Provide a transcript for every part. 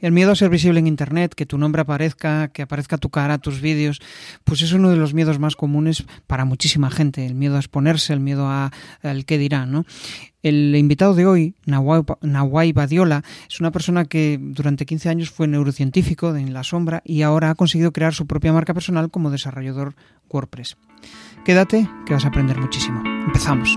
El miedo a ser visible en Internet, que tu nombre aparezca, que aparezca tu cara, tus vídeos, pues es uno de los miedos más comunes para muchísima gente. El miedo a exponerse, el miedo a, al qué dirán, ¿no? El invitado de hoy, Nawai Badiola, es una persona que durante 15 años fue neurocientífico en la sombra y ahora ha conseguido crear su propia marca personal como desarrollador WordPress. Quédate que vas a aprender muchísimo. Empezamos.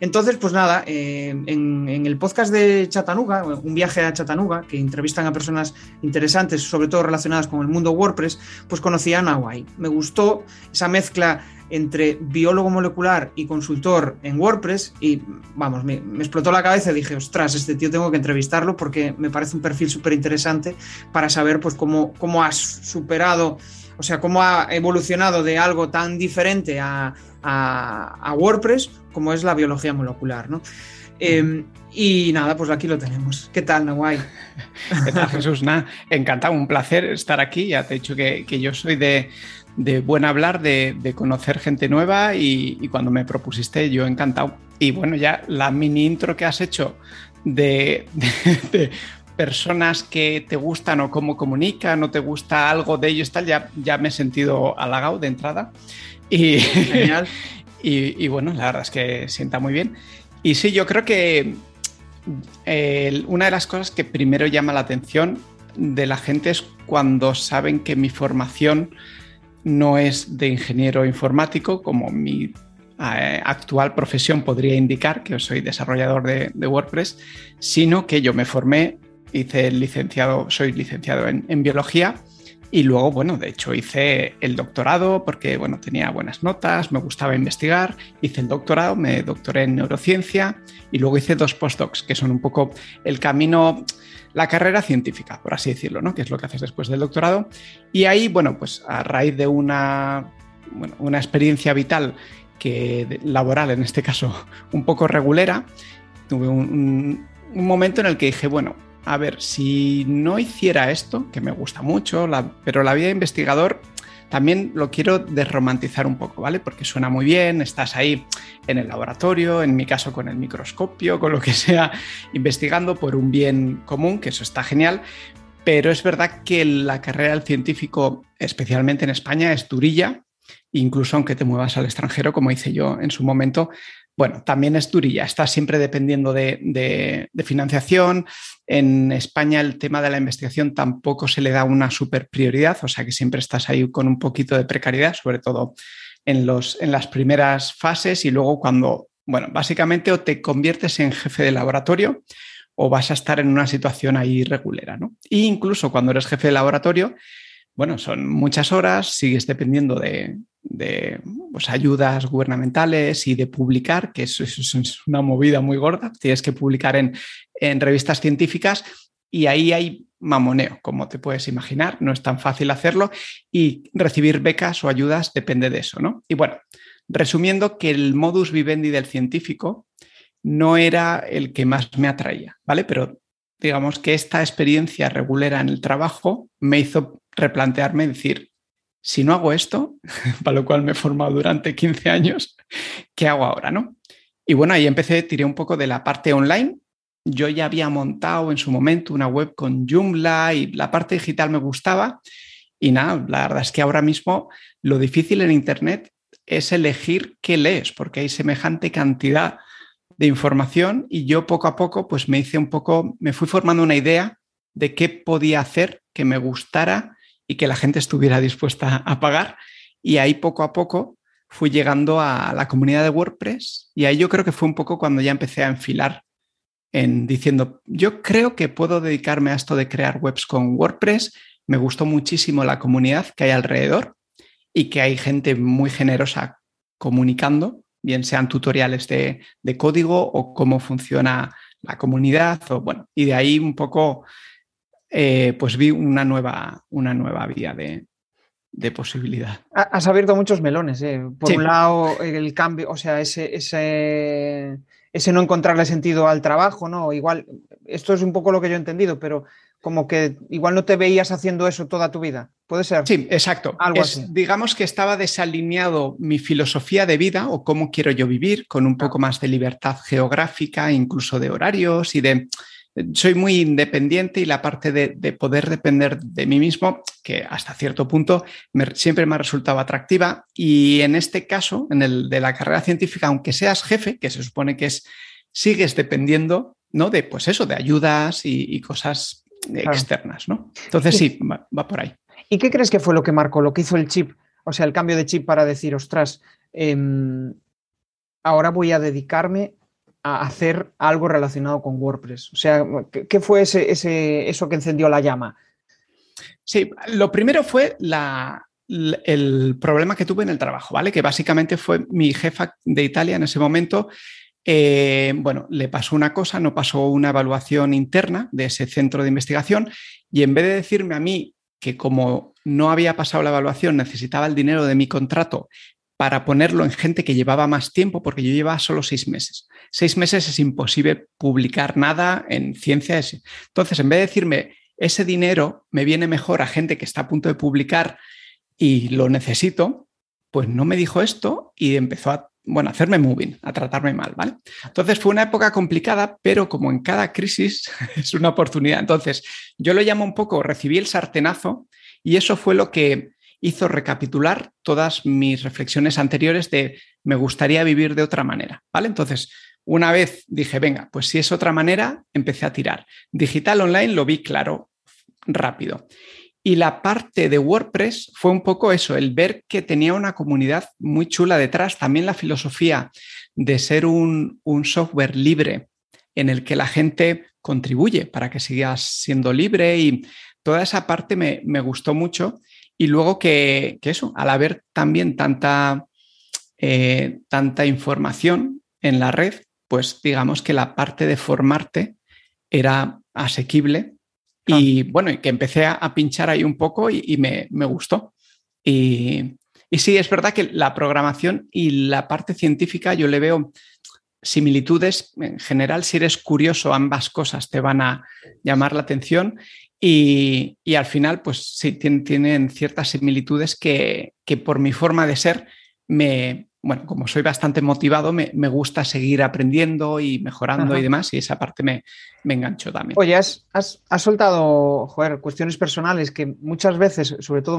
Entonces, pues nada, eh, en, el podcast de Chattanooga, un viaje a Chattanooga, que entrevistan a personas interesantes, sobre todo relacionadas con el mundo WordPress, pues conocí a Nawai. Me gustó esa mezcla entre biólogo molecular y consultor en WordPress y vamos, me, explotó la cabeza y dije, ostras, este tío tengo que entrevistarlo porque me parece un perfil súper interesante para saber pues cómo, cómo has superado, o sea, cómo ha evolucionado de algo tan diferente a a, WordPress, como es la biología molecular, ¿no? Em, y nada, pues aquí lo tenemos. ¿Qué tal, Nawai? ¿Qué tal, Jesús? Nada, encantado, un placer estar aquí. Ya te he dicho que, yo soy de, buen hablar, de, conocer gente nueva y, cuando me propusiste yo encantado. Y bueno, ya la mini intro que has hecho de, personas que te gustan o cómo comunican o te gusta algo de ellos, tal, ya, ya me he sentido halagado de entrada. Y, Genial. y, bueno, la verdad es que sienta muy bien. Y sí, yo creo que una de las cosas que primero llama la atención de la gente es cuando saben que mi formación no es de ingeniero informático, como mi eh, actual profesión podría indicar, que soy desarrollador de, WordPress, sino que yo me formé, hice licenciado, soy licenciado en biología y luego, bueno, de hecho hice el doctorado porque, bueno, tenía buenas notas, me gustaba investigar, hice el doctorado, me doctoré en neurociencia y luego hice dos postdocs, que son un poco el camino, la carrera científica, por así decirlo, ¿no? Que es lo que haces después del doctorado. Y ahí, bueno, pues a raíz de una, una experiencia vital que laboral, en este caso, un poco regulera, tuve un momento en el que dije, bueno, a ver, si no hiciera esto, que me gusta mucho, pero la vida de investigador también lo quiero desromantizar un poco, ¿vale? Porque suena muy bien, estás ahí en el laboratorio, en mi caso con el microscopio, con lo que sea, investigando por un bien común, que eso está genial, pero es verdad que la carrera del científico, especialmente en España, es durilla, incluso aunque te muevas al extranjero, como hice yo en su momento, bueno, también es durilla, está siempre dependiendo de, financiación. En España el tema de la investigación tampoco se le da una super prioridad, o sea que siempre estás ahí con un poquito de precariedad, sobre todo en, los, en las primeras fases y luego cuando, bueno, básicamente o te conviertes en jefe de laboratorio o vas a estar en una situación ahí regulera, ¿no? E incluso cuando eres jefe de laboratorio, bueno, son muchas horas, sigues dependiendo de, pues, ayudas gubernamentales y de publicar, que es una movida muy gorda. Tienes que publicar en, revistas científicas y ahí hay mamoneo, como te puedes imaginar. No es tan fácil hacerlo y recibir becas o ayudas depende de eso, ¿no? Y bueno, resumiendo que el modus vivendi del científico no era el que más me atraía, ¿vale? Pero digamos que esta experiencia regulera en el trabajo me hizo replantearme, decir, si no hago esto, para lo cual me he formado durante 15 años, ¿qué hago ahora? ¿no? Y bueno, ahí empecé, tiré un poco de la parte online. Yo ya había montado en su momento una web con Joomla y la parte digital me gustaba. Y nada, la verdad es que ahora mismo lo difícil en Internet es elegir qué lees, porque hay semejante cantidad de información y yo poco a poco pues me hice un poco, me fui formando una idea de qué podía hacer que me gustara y que la gente estuviera dispuesta a pagar. Y ahí poco a poco fui llegando a la comunidad de WordPress y ahí yo creo que fue un poco cuando ya empecé a enfilar en diciendo, yo creo que puedo dedicarme a esto de crear webs con WordPress. Me gustó muchísimo la comunidad que hay alrededor y que hay gente muy generosa comunicando, bien sean tutoriales de, de código o cómo funciona la comunidad o bueno, y de ahí un poco eh, pues vi una nueva, una nueva vía de, posibilidad. Has abierto muchos melones. ¿eh? Por un lado, el cambio, o sea, ese, ese, ese, no encontrarle sentido al trabajo, ¿no? Igual, esto es un poco lo que yo he entendido, pero como que igual no te veías haciendo eso toda tu vida. ¿Puede ser? Sí, exacto. Algo así. Digamos que estaba desalineado mi filosofía de vida o cómo quiero yo vivir, con un poco más de libertad geográfica, incluso de horarios y de... Soy muy independiente y la parte de, poder depender de mí mismo, que hasta cierto punto siempre me ha resultado atractiva. Y en este caso, en el de la carrera científica, aunque seas jefe, que se supone que es, sigues dependiendo ¿no? De, pues eso, de ayudas y cosas externas, ¿no? Entonces sí, va, por ahí. ¿Y qué crees que fue lo que marcó, lo que hizo el chip? O sea, el cambio de chip para decir, ostras, em, ahora voy a dedicarme a hacer algo relacionado con WordPress. O sea, ¿qué, fue ese, ese, eso que encendió la llama? Sí, lo primero fue la, el problema que tuve en el trabajo, ¿vale? Que básicamente fue mi jefa de Italia en ese momento eh, bueno, le pasó una cosa, no pasó una evaluación interna de ese centro de investigación y en vez de decirme a mí que como no había pasado la evaluación necesitaba el dinero de mi contrato para ponerlo en gente que llevaba más tiempo, porque yo llevaba solo seis meses. Seis meses es imposible publicar nada en ciencia. Entonces, en vez de decirme, ese dinero me viene mejor a gente que está a punto de publicar y lo necesito, pues no me dijo esto y empezó a bueno, hacerme moving, a tratarme mal, ¿vale? Entonces fue una época complicada, pero como en cada crisis es una oportunidad. Entonces, yo lo llamo un poco, recibí el sartenazo y eso fue lo que hizo recapitular todas mis reflexiones anteriores de me gustaría vivir de otra manera, ¿vale? Entonces, una vez dije, venga, pues si es otra manera, empecé a tirar. Digital online lo vi claro, rápido. Y la parte de WordPress fue un poco eso, el ver que tenía una comunidad muy chula detrás, también la filosofía de ser un, software libre en el que la gente contribuye para que sigas siendo libre y toda esa parte me, gustó mucho. Y luego que, eso, al haber también tanta, eh, tanta información en la red, pues digamos que la parte de formarte era asequible y bueno, y que empecé a, pinchar ahí un poco y, me, gustó. Y, sí, es verdad que la programación y la parte científica yo le veo similitudes. En general, si eres curioso, ambas cosas te van a llamar la atención. Y, al final, pues sí, tienen, ciertas similitudes que, que, por mi forma de ser me, bueno, como soy bastante motivado, me, gusta seguir aprendiendo y mejorando y demás, y esa parte me, me enganchó también. Oye, has, soltado, joder, cuestiones personales que muchas veces, sobre todo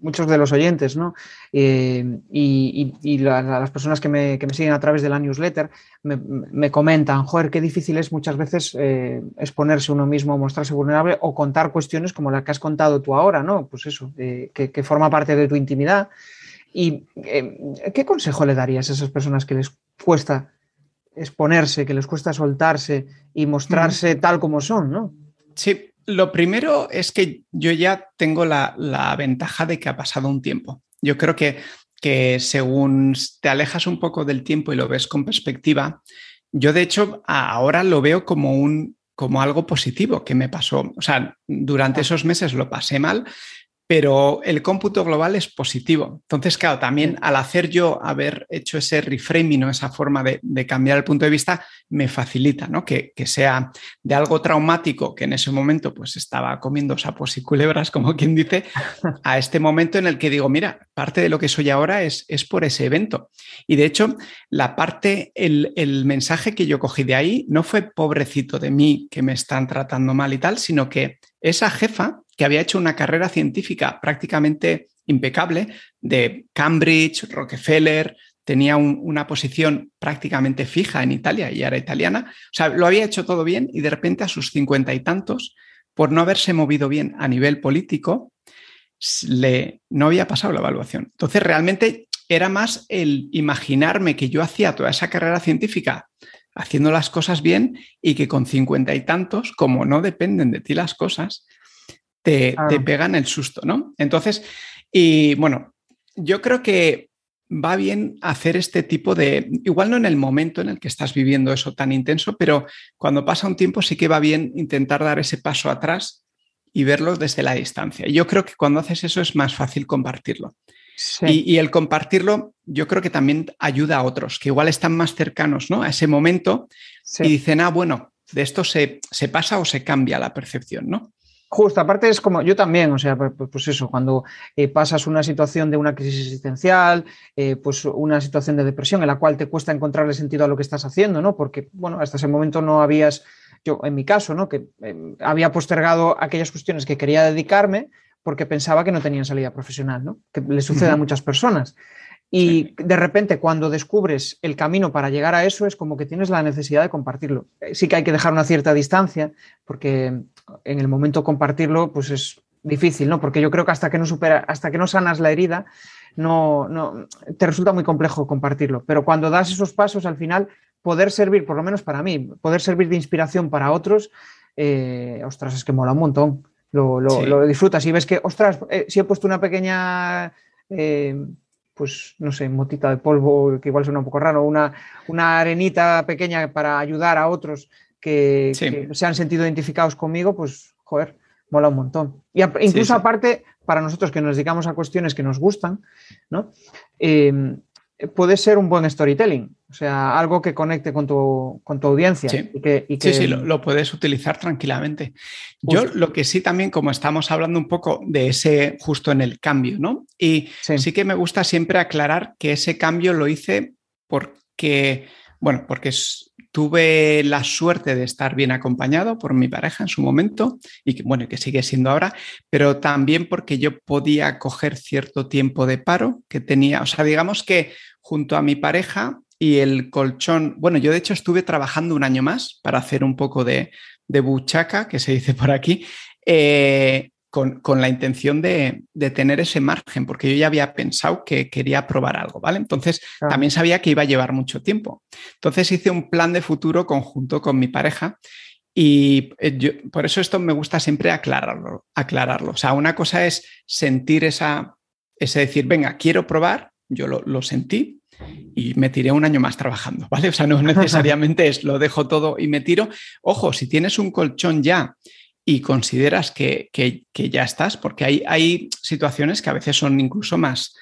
muchos de los oyentes, ¿no? Eh, y, las personas que me, siguen a través de la newsletter me, comentan, joder, qué difícil es muchas veces eh, exponerse uno mismo, mostrarse vulnerable o contar cuestiones como la que has contado tú ahora, ¿no? Pues eso, que, que forma parte de tu intimidad. ¿Y em, qué consejo le darías a esas personas que les cuesta exponerse, que les cuesta soltarse y mostrarse tal como son, ¿no? Sí, lo primero es que yo ya tengo la, ventaja de que ha pasado un tiempo. Yo creo que, que según te alejas un poco del tiempo y lo ves con perspectiva, yo de hecho ahora lo veo como un como algo positivo que me pasó. O sea, durante esos meses lo pasé mal, pero el cómputo global es positivo. Entonces, claro, también al hacer yo haber hecho ese reframing o esa forma de, cambiar el punto de vista, me facilita, ¿no? Que, sea de algo traumático que en ese momento pues estaba comiendo sapos y culebras, como quien dice, a este momento en el que digo, mira, parte de lo que soy ahora es, es por ese evento. Y de hecho, la parte, el, el mensaje que yo cogí de ahí no fue pobrecito de mí que me están tratando mal y tal, sino que esa jefa que había hecho una carrera científica prácticamente impecable de Cambridge, Rockefeller, tenía una posición prácticamente fija en Italia y era italiana. O sea, lo había hecho todo bien y de repente a sus cincuenta y tantos, por no haberse movido bien a nivel político, le, no había pasado la evaluación. Entonces, realmente era más el imaginarme que yo hacía toda esa carrera científica haciendo las cosas bien y que con cincuenta y tantos, como no dependen de ti las cosas, te, pegan el susto, ¿no? Entonces, y bueno, yo creo que va bien hacer este tipo de, igual no en el momento en el que estás viviendo eso tan intenso, pero cuando pasa un tiempo sí que va bien intentar dar ese paso atrás y verlo desde la distancia. Yo creo que cuando haces eso es más fácil compartirlo. Y, el compartirlo, yo creo que también ayuda a otros, que igual están más cercanos ¿no? a ese momento y dicen, ah, bueno, de esto se, se, pasa o se cambia la percepción, ¿no? Justo, aparte es como yo también, o sea, pues, pues eso, cuando eh, pasas una situación de una crisis existencial, eh, pues una situación de depresión en la cual te cuesta encontrarle sentido a lo que estás haciendo, ¿no? Porque, bueno, hasta ese momento no habías, yo en mi caso, ¿no? Que eh, había postergado aquellas cuestiones que quería dedicarme porque pensaba que no tenían salida profesional, ¿no? Que le sucede a muchas personas. Y de repente cuando descubres el camino para llegar a eso es como que tienes la necesidad de compartirlo. Eh, sí que hay que dejar una cierta distancia porque en el momento compartirlo pues es difícil, ¿no? Porque yo creo que hasta que no supera, hasta que no sanas la herida, no, no te resulta muy complejo compartirlo. Pero cuando das esos pasos al final poder servir, por lo menos para mí, poder servir de inspiración para otros, eh, ostras, es que mola un montón lo, disfrutas y ves que, ostras, eh, si he puesto una pequeña, eh, pues no sé, motita de polvo, que igual suena un poco raro, una, una arenita pequeña para ayudar a otros que, se han sentido identificados conmigo, pues, joder, mola un montón. Y incluso aparte, para nosotros que nos dedicamos a cuestiones que nos gustan, ¿no? Eh, puede ser un buen storytelling, o sea, algo que conecte con tu, con tu audiencia. Sí, sí, lo, puedes utilizar tranquilamente. Yo lo que sí también, como estamos hablando un poco de ese justo en el cambio, ¿no? Y sí, que me gusta siempre aclarar que ese cambio lo hice porque, bueno, porque tuve la suerte de estar bien acompañado por mi pareja en su momento y que, bueno, que sigue siendo ahora, pero también porque yo podía coger cierto tiempo de paro que tenía, o sea, digamos que junto a mi pareja y el colchón, bueno, yo de hecho estuve trabajando un año más para hacer un poco de, buchaca, que se dice por aquí, eh, con, la intención de, tener ese margen, porque yo ya había pensado que quería probar algo, ¿vale? Entonces también sabía que iba a llevar mucho tiempo. Entonces hice un plan de futuro conjunto con mi pareja y eh, por eso esto me gusta siempre aclararlo, aclararlo. O sea, una cosa es sentir esa, ese decir, venga, quiero probar, yo lo, sentí y me tiré un año más trabajando, ¿vale? O sea, no necesariamente es lo dejo todo y me tiro. Ojo, si tienes un colchón ya y consideras que, ya estás, porque hay, hay, situaciones que a veces son incluso más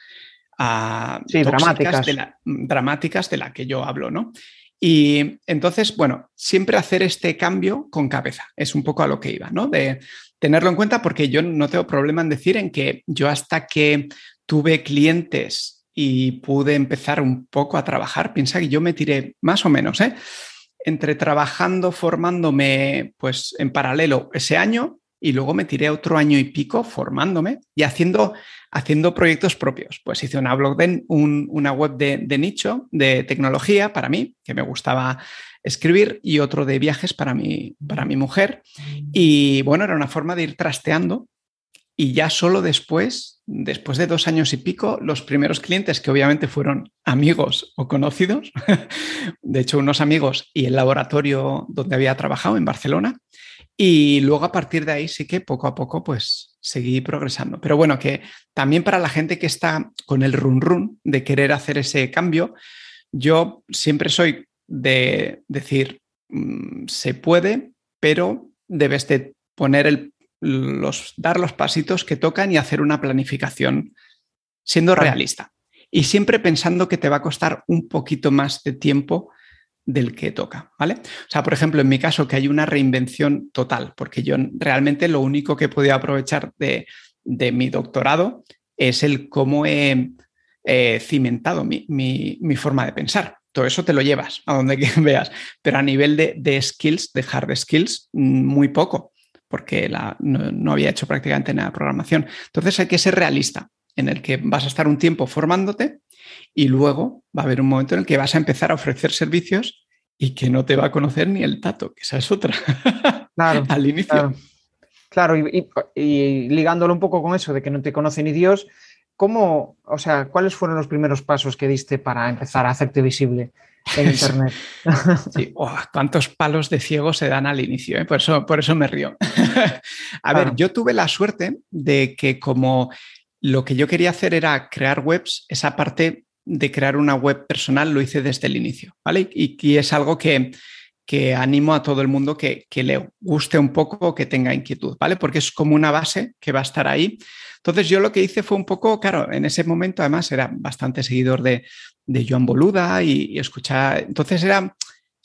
uh, dramáticas. De la, dramáticas de la que yo hablo, ¿no? Y entonces, bueno, siempre hacer este cambio con cabeza, es un poco a lo que iba, ¿no? De tenerlo en cuenta porque yo no tengo problema en decir en que yo hasta que tuve clientes y pude empezar un poco a trabajar. Piensa que yo me tiré más o menos, ¿eh? Entre trabajando, formándome, pues en paralelo ese año y luego me tiré otro año y pico formándome y haciendo, haciendo proyectos propios. Pues hice una blog, de, una web de, de, nicho de tecnología para mí, que me gustaba escribir, y otro de viajes para mi, para mi mujer. Y bueno, era una forma de ir trasteando y ya solo después, después de dos años y pico, los primeros clientes, que obviamente fueron amigos o conocidos, de hecho unos amigos y el laboratorio donde había trabajado en Barcelona, y luego a partir de ahí sí que poco a poco pues seguí progresando. Pero bueno, que también para la gente que está con el run run de querer hacer ese cambio, yo siempre soy de decir, mm, se puede, pero debes de poner el los, dar los pasitos que tocan y hacer una planificación siendo realista. Y siempre pensando que te va a costar un poquito más de tiempo del que toca, ¿vale? O sea, por ejemplo, en mi caso, que hay una reinvención total, porque yo realmente lo único que he podido aprovechar de, mi doctorado es el cómo he cimentado mi, forma de pensar. Todo eso te lo llevas a donde veas, pero a nivel de, de skills, de hard skills, mm, muy poco porque no, había hecho prácticamente nada de programación. Entonces hay que ser realista, en el que vas a estar un tiempo formándote y luego va a haber un momento en el que vas a empezar a ofrecer servicios y que no te va a conocer ni el tato, que esa es otra. Claro. Al inicio. Claro, y, ligándolo un poco con eso de que no te conoce ni Dios, ¿cómo, o sea, cuáles fueron los primeros pasos que diste para empezar a hacerte visible? En Internet. Sí. Oh, ¿Cuántos palos de ciego se dan al inicio? Eh? Por, eso, por eso me río. a ver, yo tuve la suerte de que como lo que yo quería hacer era crear webs, esa parte de crear una web personal lo hice desde el inicio, ¿vale? Y, es algo que, que animo a todo el mundo que, que le guste un poco o que tenga inquietud, ¿vale? Porque es como una base que va a estar ahí. Entonces yo lo que hice fue un poco, claro, en ese momento además era bastante seguidor de, de Joan Boluda y, escuchar, entonces era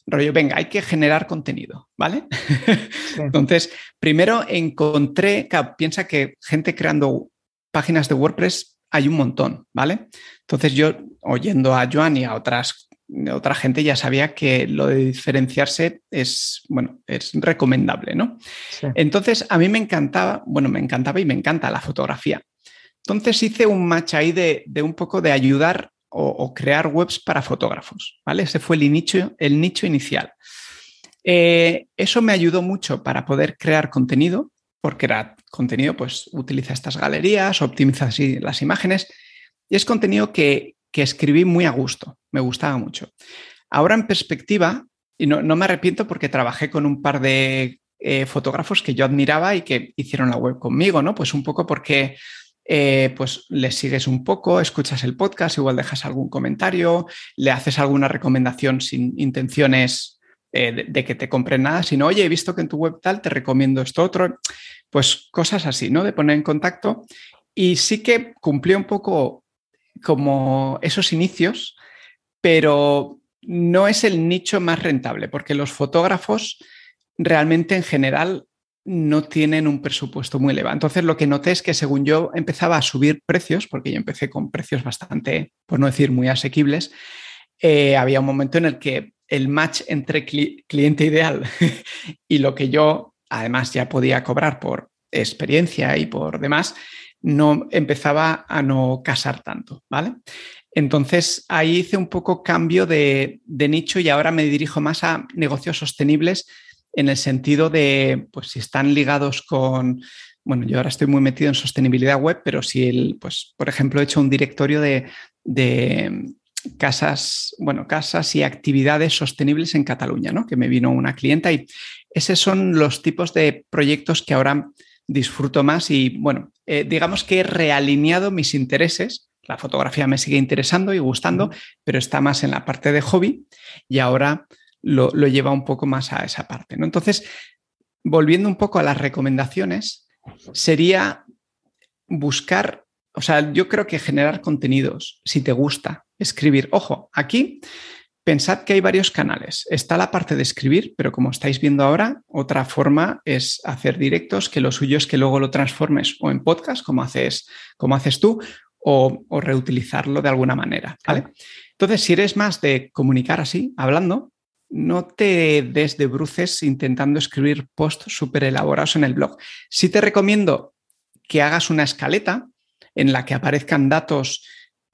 rollo, venga, hay que generar contenido, ¿vale? entonces, primero encontré, piensa que gente creando páginas de WordPress hay un montón, ¿vale? Entonces yo, oyendo a Joan y a otras otra gente ya sabía que lo de diferenciarse es, bueno, es recomendable, ¿no? Entonces, a mí me encantaba, bueno, me encantaba y me encanta la fotografía. Entonces hice un match ahí de, un poco de ayudar o, crear webs para fotógrafos, ¿vale? Ese fue el nicho, el nicho inicial. Eh, eso me ayudó mucho para poder crear contenido, porque era contenido, pues utiliza estas galerías, optimiza así las imágenes, y es contenido que, que escribí muy a gusto, me gustaba mucho. Ahora en perspectiva, y no, me arrepiento porque trabajé con un par de eh, fotógrafos que yo admiraba y que hicieron la web conmigo, ¿no? Pues un poco porque eh, pues les sigues un poco, escuchas el podcast, igual dejas algún comentario, le haces alguna recomendación sin intenciones eh, de, que te compren nada, sino, oye, he visto que en tu web tal te recomiendo esto otro, pues cosas así, ¿no? De poner en contacto. Y sí que cumplió un poco como esos inicios, pero no es el nicho más rentable, porque los fotógrafos realmente en general no tienen un presupuesto muy elevado. Entonces lo que noté es que según yo empezaba a subir precios, porque yo empecé con precios bastante, por no decir muy asequibles, eh, había un momento en el que el match entre cliente ideal y lo que yo además ya podía cobrar por experiencia y por demás, no empezaba a no casar tanto, ¿vale? Entonces ahí hice un poco cambio de, nicho y ahora me dirijo más a negocios sostenibles en el sentido de, pues si están ligados con, bueno, yo ahora estoy muy metido en sostenibilidad web, pero si el, pues, por ejemplo, he hecho un directorio de, de casas, bueno, casas y actividades sostenibles en Cataluña, ¿no? Que me vino una clienta y esos son los tipos de proyectos que ahora disfruto más y bueno, eh, digamos que he realineado mis intereses. La fotografía me sigue interesando y gustando, pero está más en la parte de hobby y ahora lo, lleva un poco más a esa parte. ¿no? Entonces, volviendo un poco a las recomendaciones, sería buscar, o sea, yo creo que generar contenidos, si te gusta escribir, ojo, aquí Pensad que hay varios canales. Está la parte de escribir, pero como estáis viendo ahora, otra forma es hacer directos, que lo suyo es que luego lo transformes o en podcast, como haces, como haces tú, o, reutilizarlo de alguna manera. ¿vale? Entonces, si eres más de comunicar así, hablando, no te des de bruces intentando escribir posts súper elaborados en el blog. Sí te recomiendo que hagas una escaleta en la que aparezcan datos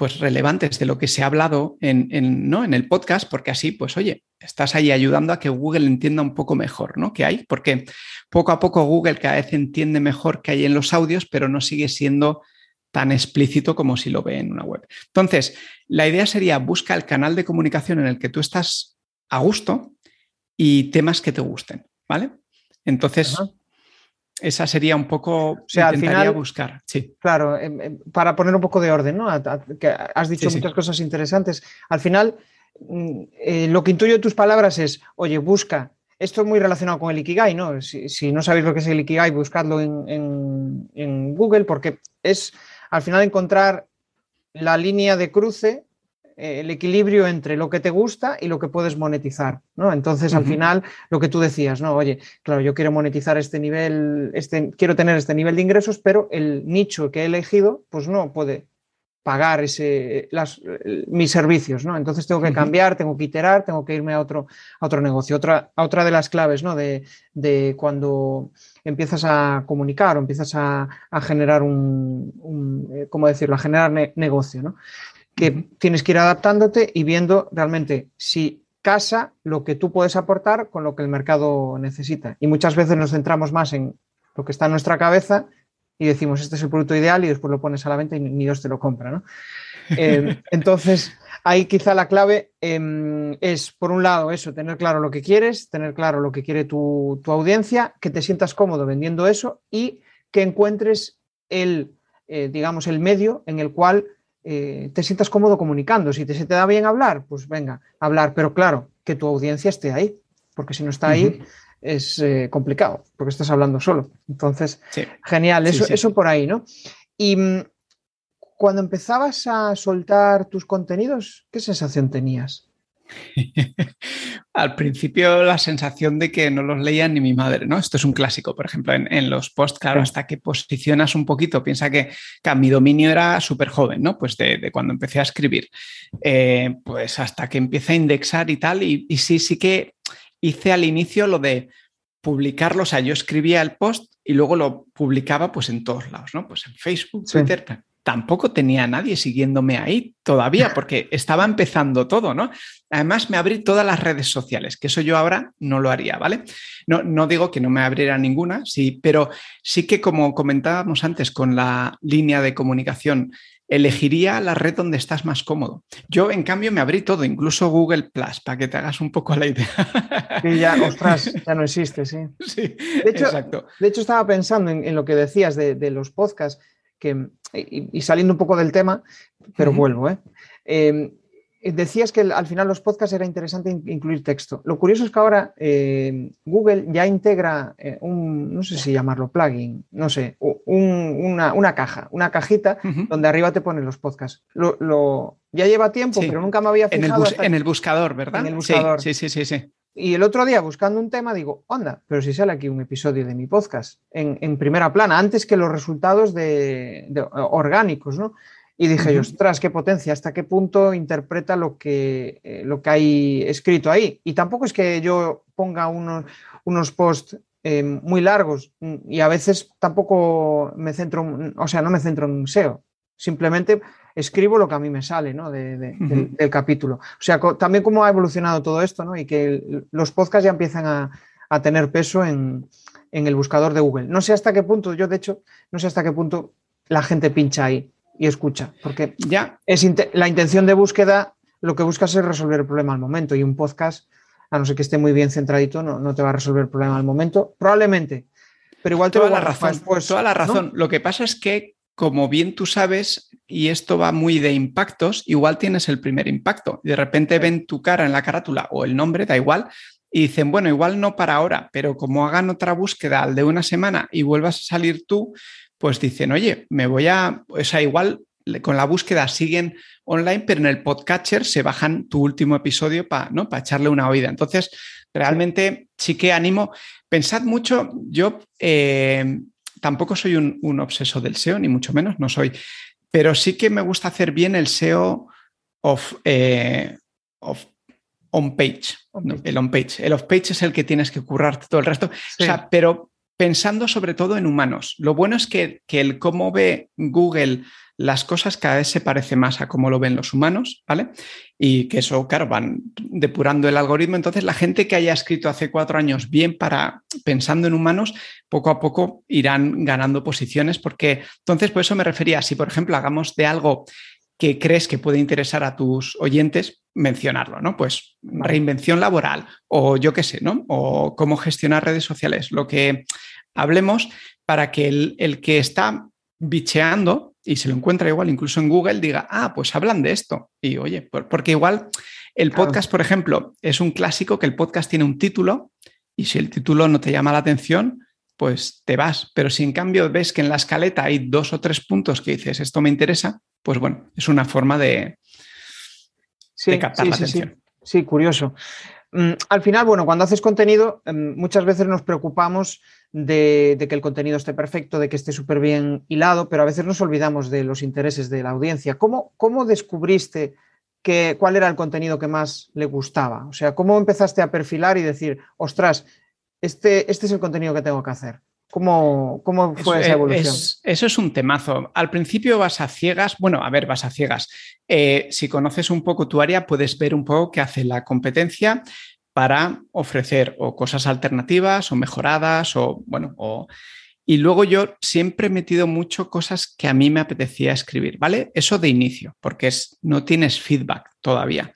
pues relevantes de lo que se ha hablado en, ¿no? en el podcast, porque así, pues oye, estás ahí ayudando a que Google entienda un poco mejor, ¿no? ¿Qué hay? Porque poco a poco Google cada vez entiende mejor qué hay en los audios, pero no sigue siendo tan explícito como si lo ve en una web. Entonces, la idea sería busca el canal de comunicación en el que tú estás a gusto y temas que te gusten, ¿vale? Entonces, esa sería un poco, o sea, intentaría buscar. Sí. Claro, em, em, para poner un poco de orden, ¿no? Que has dicho muchas cosas interesantes. Al final, mm, eh, lo que intuyo de tus palabras es, oye, busca. Esto es muy relacionado con el Ikigai, ¿no? Si, no sabéis lo que es el Ikigai, buscadlo en, en Google, porque es al final encontrar la línea de cruce el equilibrio entre lo que te gusta y lo que puedes monetizar, ¿no? Entonces, al final, lo que tú decías, ¿no? Oye, claro, yo quiero monetizar este nivel, este, quiero tener este nivel de ingresos, pero el nicho que he elegido, pues no puede pagar ese, mis servicios, ¿no? Entonces tengo que cambiar, tengo que iterar, tengo que irme a otro, a otro negocio. Otra, otra de las claves, ¿no? De, cuando empiezas a comunicar o empiezas a, generar un, eh, ¿cómo decirlo?, a generar negocio, ¿no? Que tienes que ir adaptándote y viendo realmente si casa lo que tú puedes aportar con lo que el mercado necesita. Y muchas veces nos centramos más en lo que está en nuestra cabeza y decimos, este es el producto ideal y después lo pones a la venta y ni Dios te lo compra. ¿no? Eh, entonces, ahí quizá la clave em, es, por un lado, eso, tener claro lo que quieres, tener claro lo que quiere tu, audiencia, que te sientas cómodo vendiendo eso y que encuentres el, eh, digamos, el medio en el cual eh, te sientas cómodo comunicando. Si te, se te da bien hablar, pues venga, hablar, pero claro, que tu audiencia esté ahí. porque si no está ahí es eh, complicado, porque estás hablando solo. Entonces, genial, eso, eso por ahí, ¿no? Y mm, cuando empezabas a soltar tus contenidos, ¿qué sensación tenías? Al principio la sensación de que no los leía ni mi madre, ¿no? Esto es un clásico, por ejemplo, en, los posts, claro, hasta que posicionas un poquito, piensa que, mi dominio era súper joven, ¿no? Pues de, cuando empecé a escribir, eh, pues hasta que empecé a indexar y tal, y, sí, sí que hice al inicio lo de publicarlo, o sea, yo escribía el post y luego lo publicaba pues en todos lados, ¿no? Pues en Facebook, Twitter, tampoco tenía nadie siguiéndome ahí todavía, porque estaba empezando todo, ¿no? Además, me abrí todas las redes sociales, que eso yo ahora no lo haría, ¿vale? No, no digo que no me abriera ninguna, sí, pero sí que como comentábamos antes con la línea de comunicación, elegiría la red donde estás más cómodo. Yo, en cambio, me abrí todo, incluso Google Plus, para que te hagas un poco la idea. Sí, ya, ostras, ya no existe, sí. Sí, de hecho, exacto. De hecho, estaba pensando en, lo que decías de, de los podcasts y, saliendo un poco del tema, pero vuelvo, ¿eh? Em, decías que al final los podcasts era interesante incluir texto. Lo curioso es que ahora em, Google ya integra eh, un, no sé si llamarlo plugin, no sé, una, caja, una cajita donde arriba te ponen los podcasts. Lo, ya lleva tiempo, pero nunca me había fijado. En el, buscador, ¿verdad? En el buscador. sí, sí, sí. sí. Y el otro día, buscando un tema, digo, onda, pero si sale aquí un episodio de mi podcast en, primera plana, antes que los resultados de, orgánicos, ¿no? Y dije, ostras, qué potencia, hasta qué punto interpreta lo que, eh, lo que hay escrito ahí. Y tampoco es que yo ponga unos, unos posts eh, muy largos y a veces tampoco me centro, o sea, no me centro en un SEO. Simplemente escribo lo que a mí me sale ¿no? del, capítulo. O sea, también cómo ha evolucionado todo esto ¿no? y que los podcasts ya empiezan a, tener peso en, el buscador de Google. No sé hasta qué punto, yo de hecho, no sé hasta qué punto la gente pincha ahí y escucha, porque ya es la intención de búsqueda, lo que buscas es resolver el problema al momento y un podcast, a no ser que esté muy bien centradito, no, no te va a resolver el problema al momento, probablemente. Pero igual te toda la razón. Toda la razón. Lo que pasa es que como bien tú sabes, y esto va muy de impactos, igual tienes el primer impacto. De repente ven tu cara en la carátula o el nombre, da igual, y dicen, bueno, igual no para ahora, pero como hagan otra búsqueda al de una semana y vuelvas a salir tú, pues dicen, oye, me voy a, o sea, igual con la búsqueda siguen online, pero en el podcatcher se bajan tu último episodio para ¿no? echarle una oída. Entonces, realmente sí que animo, pensad mucho, yo eh, tampoco soy un, obseso del SEO, ni mucho menos, no soy, pero sí que me gusta hacer bien el SEO of, eh, on page, el on page. El off page es el que tienes que currarte todo el resto, pero pensando sobre todo en humanos. Lo bueno es que, que el cómo ve Google las cosas cada vez se parece más a cómo lo ven los humanos, ¿vale? Y que eso, claro, van depurando el algoritmo. Entonces, la gente que haya escrito hace cuatro años bien para pensando en humanos, poco a poco irán ganando posiciones, porque entonces, por eso me refería, si por ejemplo hagamos de algo que crees que puede interesar a tus oyentes, mencionarlo, ¿no? Pues reinvención laboral o yo qué sé, ¿no? O cómo gestionar redes sociales, lo que hablemos para que el, el que está bicheando y se lo encuentra igual incluso en Google, diga, ah, pues hablan de esto. Y oye, porque igual el podcast, por ejemplo, es un clásico que el podcast tiene un título y si el título no te llama la atención, pues te vas. Pero si en cambio ves que en la escaleta hay dos o tres puntos que dices, esto me interesa, pues bueno, es una forma de, captar la atención. Sí, curioso. Mm, al final, bueno, cuando haces contenido, em, muchas veces nos preocupamos de, que el contenido esté perfecto, de que esté súper bien hilado, pero a veces nos olvidamos de los intereses de la audiencia. ¿Cómo, cómo descubriste que, cuál era el contenido que más le gustaba? O sea, ¿cómo empezaste a perfilar y decir, ostras, este, este es el contenido que tengo que hacer? ¿Cómo, cómo fue esa evolución? eso es un temazo. Al principio vas a ciegas, bueno, a ver, vas a ciegas. Eh, si conoces un poco tu área, puedes ver un poco qué hace la competencia para ofrecer o cosas alternativas o mejoradas o, bueno, o... Y luego yo siempre he metido mucho cosas que a mí me apetecía escribir, ¿vale? Eso de inicio, porque es, no tienes feedback todavía.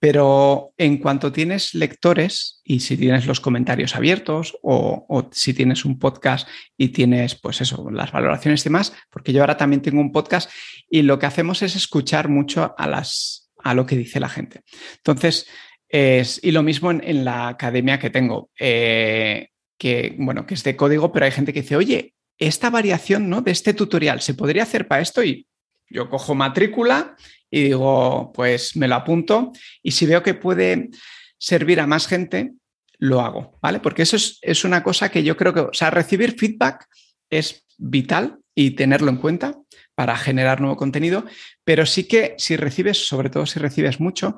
Pero en cuanto tienes lectores y si tienes los comentarios abiertos o, si tienes un podcast y tienes, pues eso, las valoraciones y demás, porque yo ahora también tengo un podcast y lo que hacemos es escuchar mucho a, las, a lo que dice la gente. Entonces, Es, y lo mismo en, la academia que tengo, eh, que, bueno, que es de código, pero hay gente que dice, oye, esta variación ¿no? de este tutorial se podría hacer para esto y yo cojo matrícula y digo, pues me lo apunto y si veo que puede servir a más gente, lo hago, ¿vale? Porque eso es, es una cosa que yo creo que, o sea, recibir feedback es vital y tenerlo en cuenta para generar nuevo contenido, pero sí que si recibes, sobre todo si recibes mucho,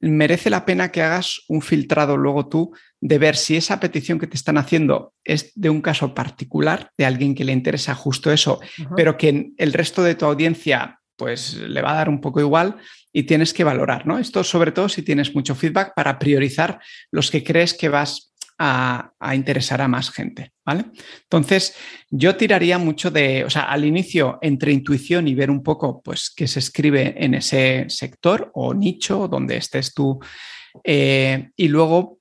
merece la pena que hagas un filtrado luego tú de ver si esa petición que te están haciendo es de un caso particular, de alguien que le interesa justo eso, pero que el resto de tu audiencia pues le va a dar un poco igual y tienes que valorar, ¿no? Esto sobre todo si tienes mucho feedback para priorizar los que crees que vas a, interesar a más gente, ¿vale? Entonces, yo tiraría mucho de, o sea, al inicio entre intuición y ver un poco, pues, qué se escribe en ese sector o nicho donde estés tú eh, y luego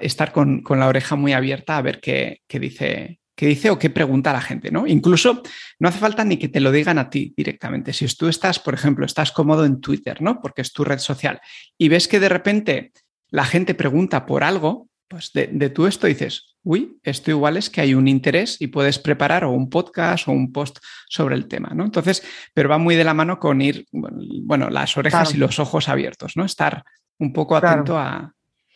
estar con, la oreja muy abierta a ver qué, qué dice qué dice o qué pregunta la gente, ¿no? Incluso no hace falta ni que te lo digan a ti directamente. Si tú estás, por ejemplo, estás cómodo en Twitter, ¿no? Porque es tu red social y ves que de repente la gente pregunta por algo, pues de, tú esto dices, uy, esto igual es que hay un interés y puedes preparar o un podcast o un post sobre el tema, ¿no? Entonces, pero va muy de la mano con ir, bueno, las orejas y los ojos abiertos, ¿no? Estar un poco atento a...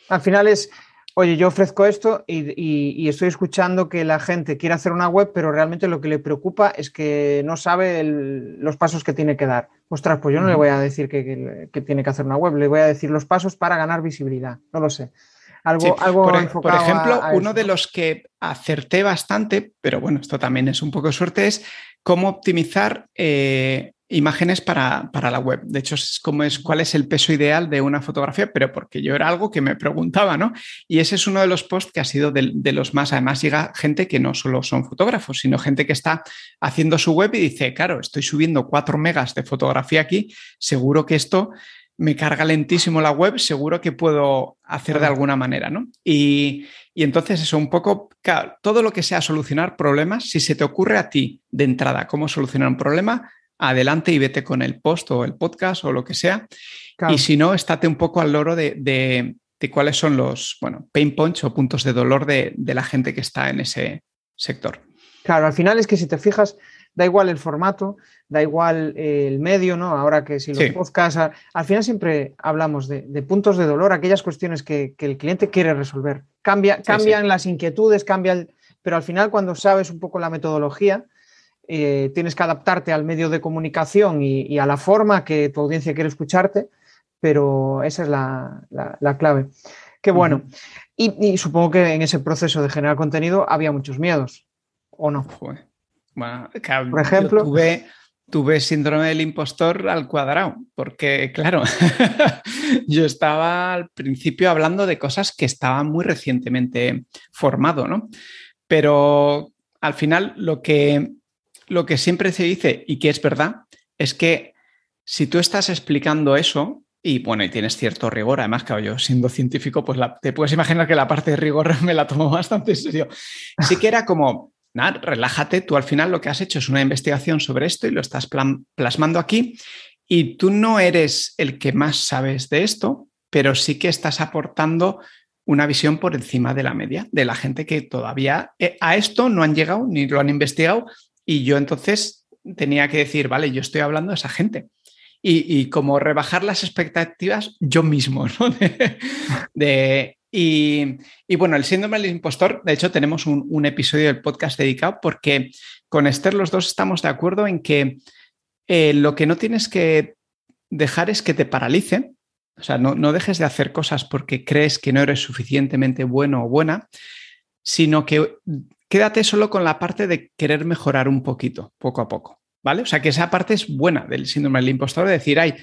Al final es, oye, yo ofrezco esto y, estoy escuchando que la gente quiere hacer una web, pero realmente lo que le preocupa es que no sabe los pasos que tiene que dar. Ostras, pues yo no le voy a decir que, tiene que hacer una web, le voy a decir los pasos para ganar visibilidad, no lo sé. Algo, algo por, por, ejemplo, uno de los que acerté bastante, pero bueno, esto también es un poco de suerte, es cómo optimizar eh, imágenes para, la web. De hecho, es como es cuál es el peso ideal de una fotografía, pero porque yo era algo que me preguntaba, ¿no? Y ese es uno de los posts que ha sido de, los más. Además, llega gente que no solo son fotógrafos, sino gente que está haciendo su web y dice, claro, estoy subiendo 4 megas de fotografía aquí, seguro que esto me carga lentísimo la web, seguro que puedo hacer de alguna manera, ¿no? Y, y entonces eso, un poco, todo lo que sea solucionar problemas, si se te ocurre a ti de entrada cómo solucionar un problema, adelante y vete con el post o el podcast o lo que sea. Y si no, estate un poco al loro de, cuáles son los bueno, pain points o puntos de dolor de, la gente que está en ese sector. Claro, al final es que si te fijas, da igual el formato, da igual el medio, ¿no? Ahora que si los podcasts, al final siempre hablamos de, puntos de dolor, aquellas cuestiones que, el cliente quiere resolver. Cambia, cambian las inquietudes, cambia pero al final cuando sabes un poco la metodología, eh, tienes que adaptarte al medio de comunicación y, a la forma que tu audiencia quiere escucharte, pero esa es la, clave. Qué bueno. y, supongo que en ese proceso de generar contenido había muchos miedos, ¿o no? Por ejemplo, tuve, tuve síndrome del impostor al cuadrado, porque claro, yo estaba al principio hablando de cosas que estaban muy recientemente formado, ¿no? Pero al final lo que lo que siempre se dice y que es verdad es que si tú estás explicando eso, y bueno, y tienes cierto rigor, además, que yo siendo científico, pues te puedes imaginar que la parte de rigor me la tomo bastante en serio. Sí que era como, nada, relájate, tú al final lo que has hecho es una investigación sobre esto y lo estás plasmando aquí, y tú no eres el que más sabes de esto, pero sí que estás aportando una visión por encima de la media de la gente que todavía eh, a esto no han llegado ni lo han investigado y yo entonces tenía que decir, vale, yo estoy hablando de esa gente. Y, como rebajar las expectativas yo mismo, ¿no? De, y, bueno, el síndrome del impostor, de hecho, tenemos un, episodio del podcast dedicado porque con Esther los dos estamos de acuerdo en que eh, lo que no tienes que dejar es que te paralice. O sea, no, no dejes de hacer cosas porque crees que no eres suficientemente bueno o buena, sino que quédate solo con la parte de querer mejorar un poquito, poco a poco. ¿Vale? O sea, que esa parte es buena del síndrome del impostor, de decir, ay,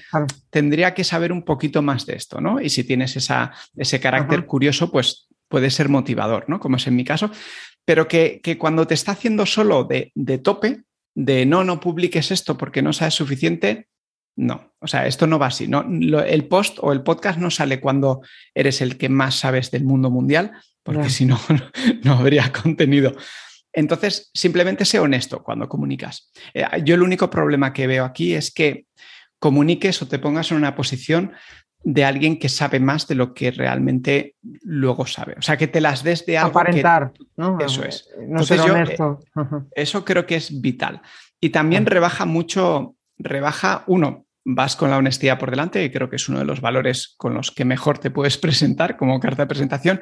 tendría que saber un poquito más de esto, ¿no? Y si tienes esa, ese carácter curioso, pues puede ser motivador, ¿no? Como es en mi caso, pero que, cuando te está haciendo solo de, tope, de no, no publiques esto porque no sabes suficiente, no, o sea, esto no va así. No, el post o el podcast no sale cuando eres el que más sabes del mundo mundial, porque si no, no habría contenido. Entonces, simplemente sé honesto cuando comunicas. Eh, yo el único problema que veo aquí es que comuniques o te pongas en una posición de alguien que sabe más de lo que realmente luego sabe. O sea, que te las des de algo. Aparentar, ¿no? Eso es. No ser honesto. eso creo que es vital. Y también rebaja mucho, rebaja, uno, vas con la honestidad por delante, y creo que es uno de los valores con los que mejor te puedes presentar como carta de presentación.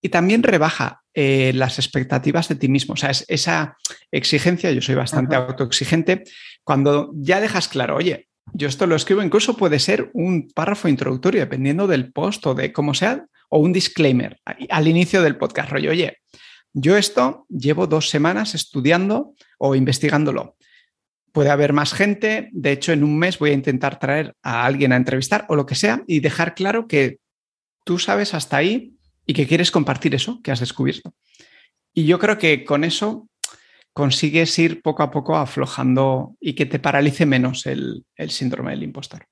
Y también rebaja eh, las expectativas de ti mismo. O sea, es esa exigencia, yo soy bastante autoexigente, cuando ya dejas claro, oye, yo esto lo escribo, incluso puede ser un párrafo introductorio, dependiendo del post o de cómo sea, o un disclaimer al inicio del podcast, rollo, oye, yo esto llevo dos semanas estudiando o investigándolo. Puede haber más gente, de hecho en un mes voy a intentar traer a alguien a entrevistar o lo que sea y dejar claro que tú sabes hasta ahí y que quieres compartir eso que has descubierto. Y yo creo que con eso consigues ir poco a poco aflojando y que te paralice menos el, síndrome del impostor.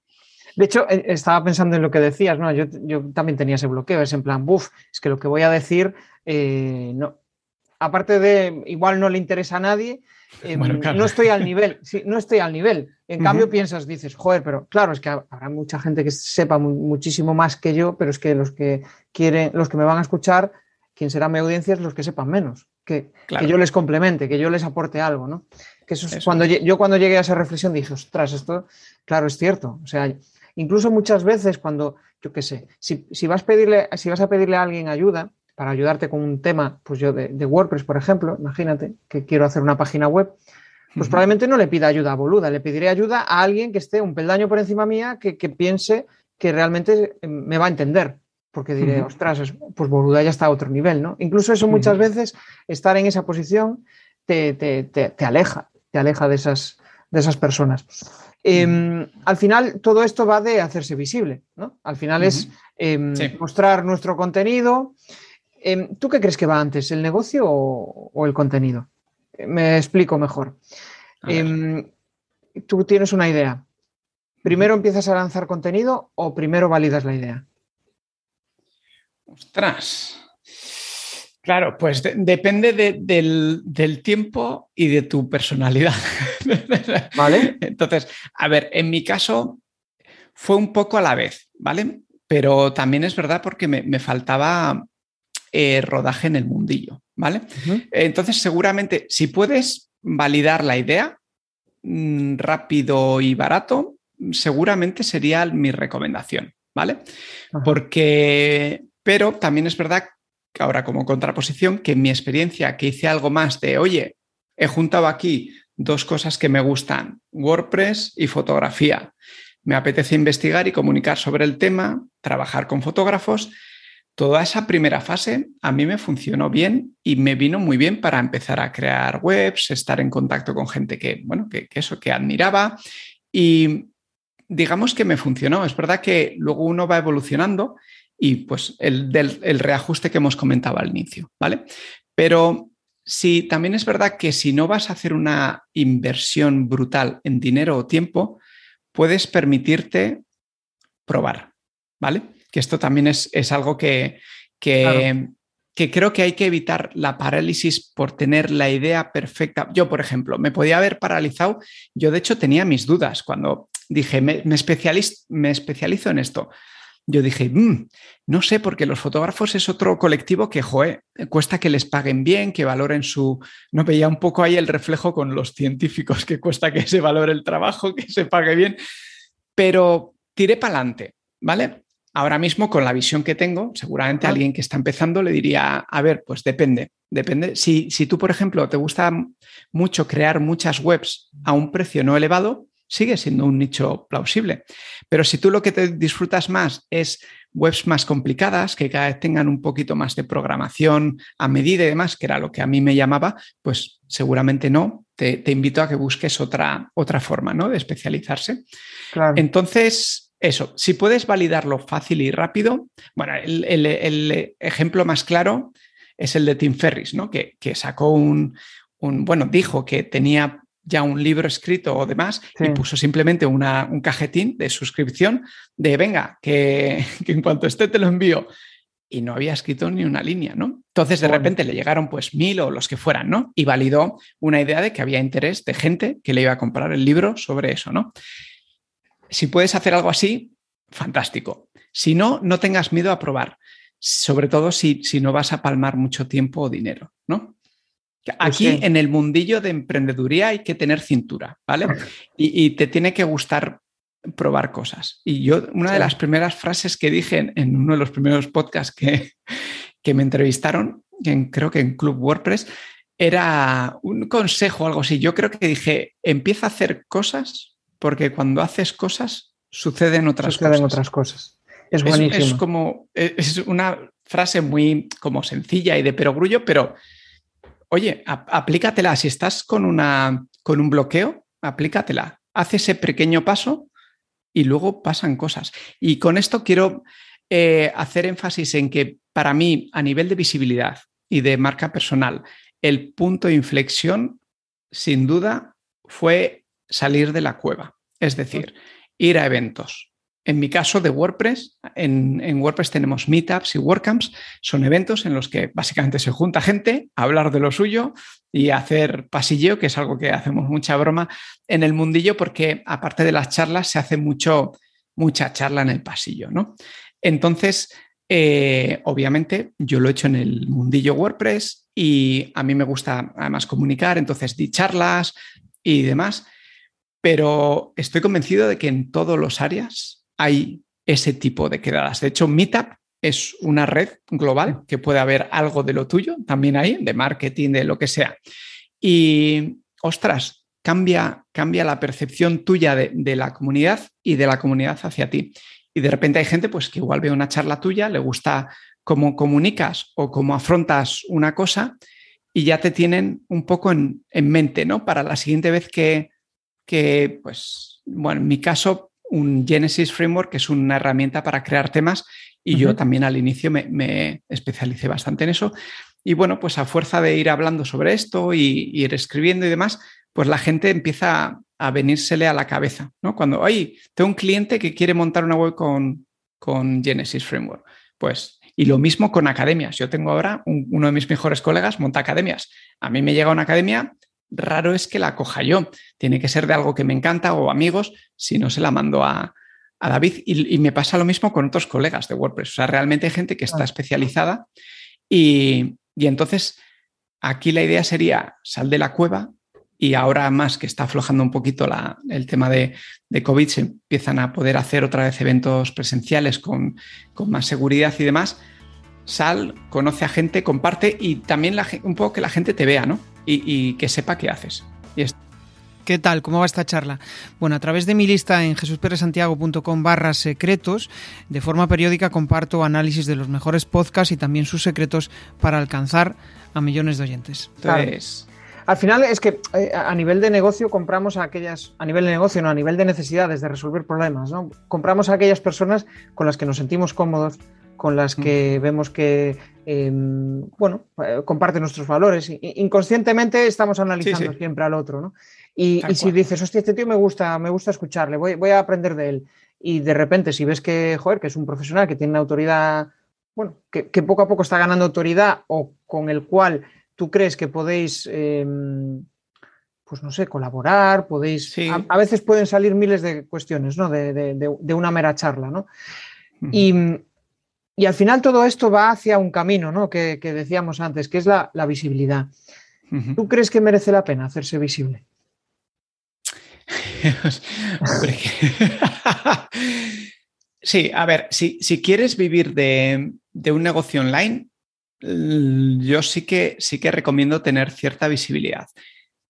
De hecho, eh, estaba pensando en lo que decías, ¿no? Yo, también tenía ese bloqueo, es en plan, buf, es que lo que voy a decir, eh, no, aparte de igual no le interesa a nadie, em, no estoy al nivel, no estoy al nivel. En cambio piensas, dices, joder, pero claro, es que habrá mucha gente que sepa muchísimo más que yo, pero es que los que quieren, los que me van a escuchar, quien será mi audiencia es los que sepan menos que, yo les complemente, que yo les aporte algo, ¿no? Que eso es cuando yo cuando llegué a esa reflexión dije, ostras, esto, claro, es cierto. O sea, incluso muchas veces cuando, yo qué sé, si, vas, a pedirle, si vas a pedirle a alguien ayuda para ayudarte con un tema, pues yo de, WordPress, por ejemplo, imagínate que quiero hacer una página web, pues probablemente no le pida ayuda a boluda, le pediré ayuda a alguien que esté un peldaño por encima mía, que, que piense que realmente eh, me va a entender porque diré, ostras, pues Boluda ya está a otro nivel, ¿no? Incluso eso muchas veces, estar en esa posición, te, aleja, te aleja de esas, de esas personas. Em, al final, todo esto va de hacerse visible, ¿no? Al final es em, mostrar nuestro contenido. Em, ¿Tú qué crees que va antes, el negocio o, el contenido? Me explico mejor. Tú tienes una idea. ¿Primero empiezas a lanzar contenido o primero validas la idea? Ostras. Claro, pues depende del, tiempo y de tu personalidad. Vale. Entonces, a ver, en mi caso fue un poco a la vez, ¿vale? Pero también es verdad porque me, faltaba eh, rodaje en el mundillo, ¿vale? Entonces, seguramente, si puedes validar la idea mm, rápido y barato, seguramente sería mi recomendación, ¿vale? Porque pero también es verdad que ahora como contraposición, que en mi experiencia que hice algo más de, oye, he juntado aquí dos cosas que me gustan, WordPress y fotografía. Me apetece investigar y comunicar sobre el tema, trabajar con fotógrafos. Toda esa primera fase a mí me funcionó bien y me vino muy bien para empezar a crear webs, estar en contacto con gente que, bueno, que, eso, que admiraba y digamos que me funcionó. Es verdad que luego uno va evolucionando y pues el, el reajuste que hemos comentado al inicio, ¿vale? Pero si también es verdad que si no vas a hacer una inversión brutal en dinero o tiempo, puedes permitirte probar, ¿vale? Que esto también es, es algo que, que, que, creo que hay que evitar la parálisis por tener la idea perfecta. Yo, por ejemplo, me podía haber paralizado, yo de hecho tenía mis dudas cuando dije, me, me, me especializo en esto yo dije, mm, no sé, porque los fotógrafos es otro colectivo que, joe, cuesta que les paguen bien, que valoren su... No veía un poco ahí el reflejo con los científicos, que cuesta que se valore el trabajo, que se pague bien, pero tiré para adelante, ¿vale? Ahora mismo, con la visión que tengo, seguramente alguien que está empezando le diría, a ver, pues depende, depende. Si, si tú, por ejemplo, te gusta mucho crear muchas webs a un precio no elevado, sigue siendo un nicho plausible. Pero si tú lo que te disfrutas más es webs más complicadas, que cada vez tengan un poquito más de programación a medida y demás, que era lo que a mí me llamaba, pues seguramente no. Te, invito a que busques otra, otra forma ¿no? de especializarse. Entonces, eso, si puedes validarlo fácil y rápido, bueno, el, ejemplo más claro es el de Tim Ferris, ¿no? que, que sacó un, un, bueno, dijo que tenía ya un libro escrito o demás y puso simplemente un cajetín de suscripción de venga, que, en cuanto esté te lo envío. Y no había escrito ni una línea, ¿no? Entonces de repente le llegaron pues mil o los que fueran, ¿no? Y validó una idea de que había interés de gente que le iba a comprar el libro sobre eso, ¿no? Si puedes hacer algo así, fantástico. Si no, no tengas miedo a probar, sobre todo si, si no vas a palmar mucho tiempo o dinero, ¿no? Pues Aquí en el mundillo de emprendeduría hay que tener cintura, ¿vale? Y, te tiene que gustar probar cosas. Y yo, una de las primeras frases que dije en, uno de los primeros podcasts que, que me entrevistaron, creo que en Club WordPress, era un consejo algo así. Yo creo que dije, empieza a hacer cosas porque cuando haces cosas suceden otras suceden otras cosas. Es, buenísimo. Es, como, es una frase muy como sencilla y de perogrullo, pero oye, aplícatela. Si estás con, una, con un bloqueo, aplícatela. Haz ese pequeño paso y luego pasan cosas. Y con esto quiero eh, hacer énfasis en que para mí, a nivel de visibilidad y de marca personal, el punto de inflexión, sin duda, fue salir de la cueva. Es decir, ir a eventos. En mi caso de WordPress, en, WordPress tenemos meetups y WordCamps. Son eventos en los que básicamente se junta gente a hablar de lo suyo y hacer pasilleo, que es algo que hacemos mucha broma en el mundillo, porque aparte de las charlas se hace mucho, mucha charla en el pasillo, ¿no? Entonces, eh, obviamente, yo lo he hecho en el mundillo WordPress y a mí me gusta además comunicar, entonces di charlas y demás, pero estoy convencido de que en todos los áreas hay ese tipo de quedadas. De hecho, Meetup es una red global que puede haber algo de lo tuyo también ahí, de marketing, de lo que sea. Y, ostras, cambia, cambia la percepción tuya de, de la comunidad y de la comunidad hacia ti. Y de repente hay gente pues, que igual ve una charla tuya, le gusta cómo comunicas o cómo afrontas una cosa y ya te tienen un poco en, mente, ¿no? Para la siguiente vez que, que, pues, bueno, en mi caso, un Genesis Framework, que es una herramienta para crear temas, y yo también al inicio me, me, especialicé bastante en eso. Y bueno, pues a fuerza de ir hablando sobre esto y, ir escribiendo y demás, pues la gente empieza a venírsele a la cabeza, ¿no? Cuando, oye, tengo un cliente que quiere montar una web con, con Genesis Framework, pues, y lo mismo con academias. Yo tengo ahora uno de mis mejores colegas monta academias. A mí me llega una academia, raro es que la coja yo. Tiene que ser de algo que me encanta o amigos, si no se la mando a, David. Y, me pasa lo mismo con otros colegas de WordPress. O sea, realmente hay gente que está especializada y, y entonces aquí la idea sería sal de la cueva, y ahora más que está aflojando un poquito el tema de, COVID, se empiezan a poder hacer otra vez eventos presenciales con, más seguridad y demás. Sal, conoce a gente, comparte y también un poco que la gente te vea, ¿no? Y, que sepa qué haces. ¿Qué tal? ¿Cómo va esta charla? Bueno, a través de mi lista en jesusperesantiago.com barra secretos, de forma periódica comparto análisis de los mejores podcasts y también sus secretos para alcanzar a millones de oyentes. Entonces, al final es que eh, a nivel de negocio compramos a aquellas, a nivel de negocio, no, a nivel de necesidades, de resolver problemas, ¿no? Compramos a aquellas personas con las que nos sentimos cómodos, con las que vemos que, em, bueno, eh, comparten nuestros valores. Inconscientemente estamos analizando siempre al otro, ¿no? Y, si dices, hostia, este tío me gusta, me gusta escucharle, voy, voy a aprender de él. Y de repente, si ves que, joder, que es un profesional que tiene una autoridad, bueno, que, que poco a poco está ganando autoridad o con el cual tú crees que podéis, em, pues no sé, colaborar, podéis... A, veces pueden salir miles de cuestiones, ¿no? De, una mera charla, ¿no? Y, al final todo esto va hacia un camino, ¿no? Que, decíamos antes, que es la, visibilidad. ¿Tú crees que merece la pena hacerse visible? sí, a ver, si, si quieres vivir de, un negocio online, yo sí que, sí que recomiendo tener cierta visibilidad.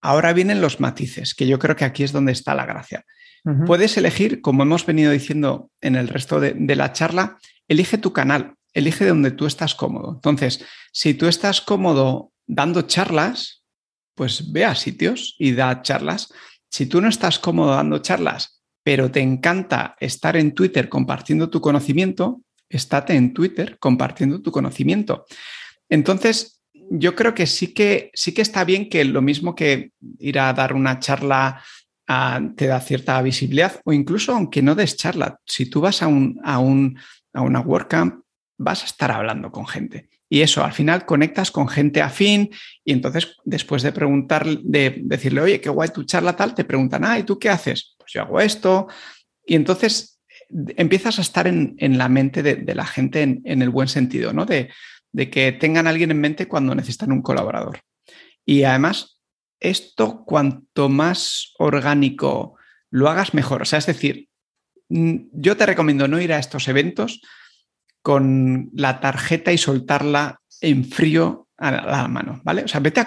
Ahora vienen los matices, que yo creo que aquí es donde está la gracia. Puedes elegir, como hemos venido diciendo en el resto de, la charla, elige tu canal, elige donde tú estás cómodo. Entonces, si tú estás cómodo dando charlas, pues ve a sitios y da charlas. Si tú no estás cómodo dando charlas, pero te encanta estar en Twitter compartiendo tu conocimiento, estate en Twitter compartiendo tu conocimiento. Entonces, yo creo que sí que sí que está bien que lo mismo que ir a dar una charla ah, te da cierta visibilidad, o incluso aunque no des charla, si tú vas a, un, a, un, a una WordCamp, vas a estar hablando con gente. Y eso, al final conectas con gente afín y entonces después de preguntar, de decirle, oye, qué guay tu charla tal, te preguntan, ah, ¿y tú qué haces? Pues yo hago esto. Y entonces empiezas a estar en, la mente de, la gente en, el buen sentido, ¿no? De, de que tengan a alguien en mente cuando necesitan un colaborador. Y además, esto cuanto más orgánico lo hagas, mejor. O sea, es decir, yo te recomiendo no ir a estos eventos con la tarjeta y soltarla en frío a la mano, ¿vale? O sea, vete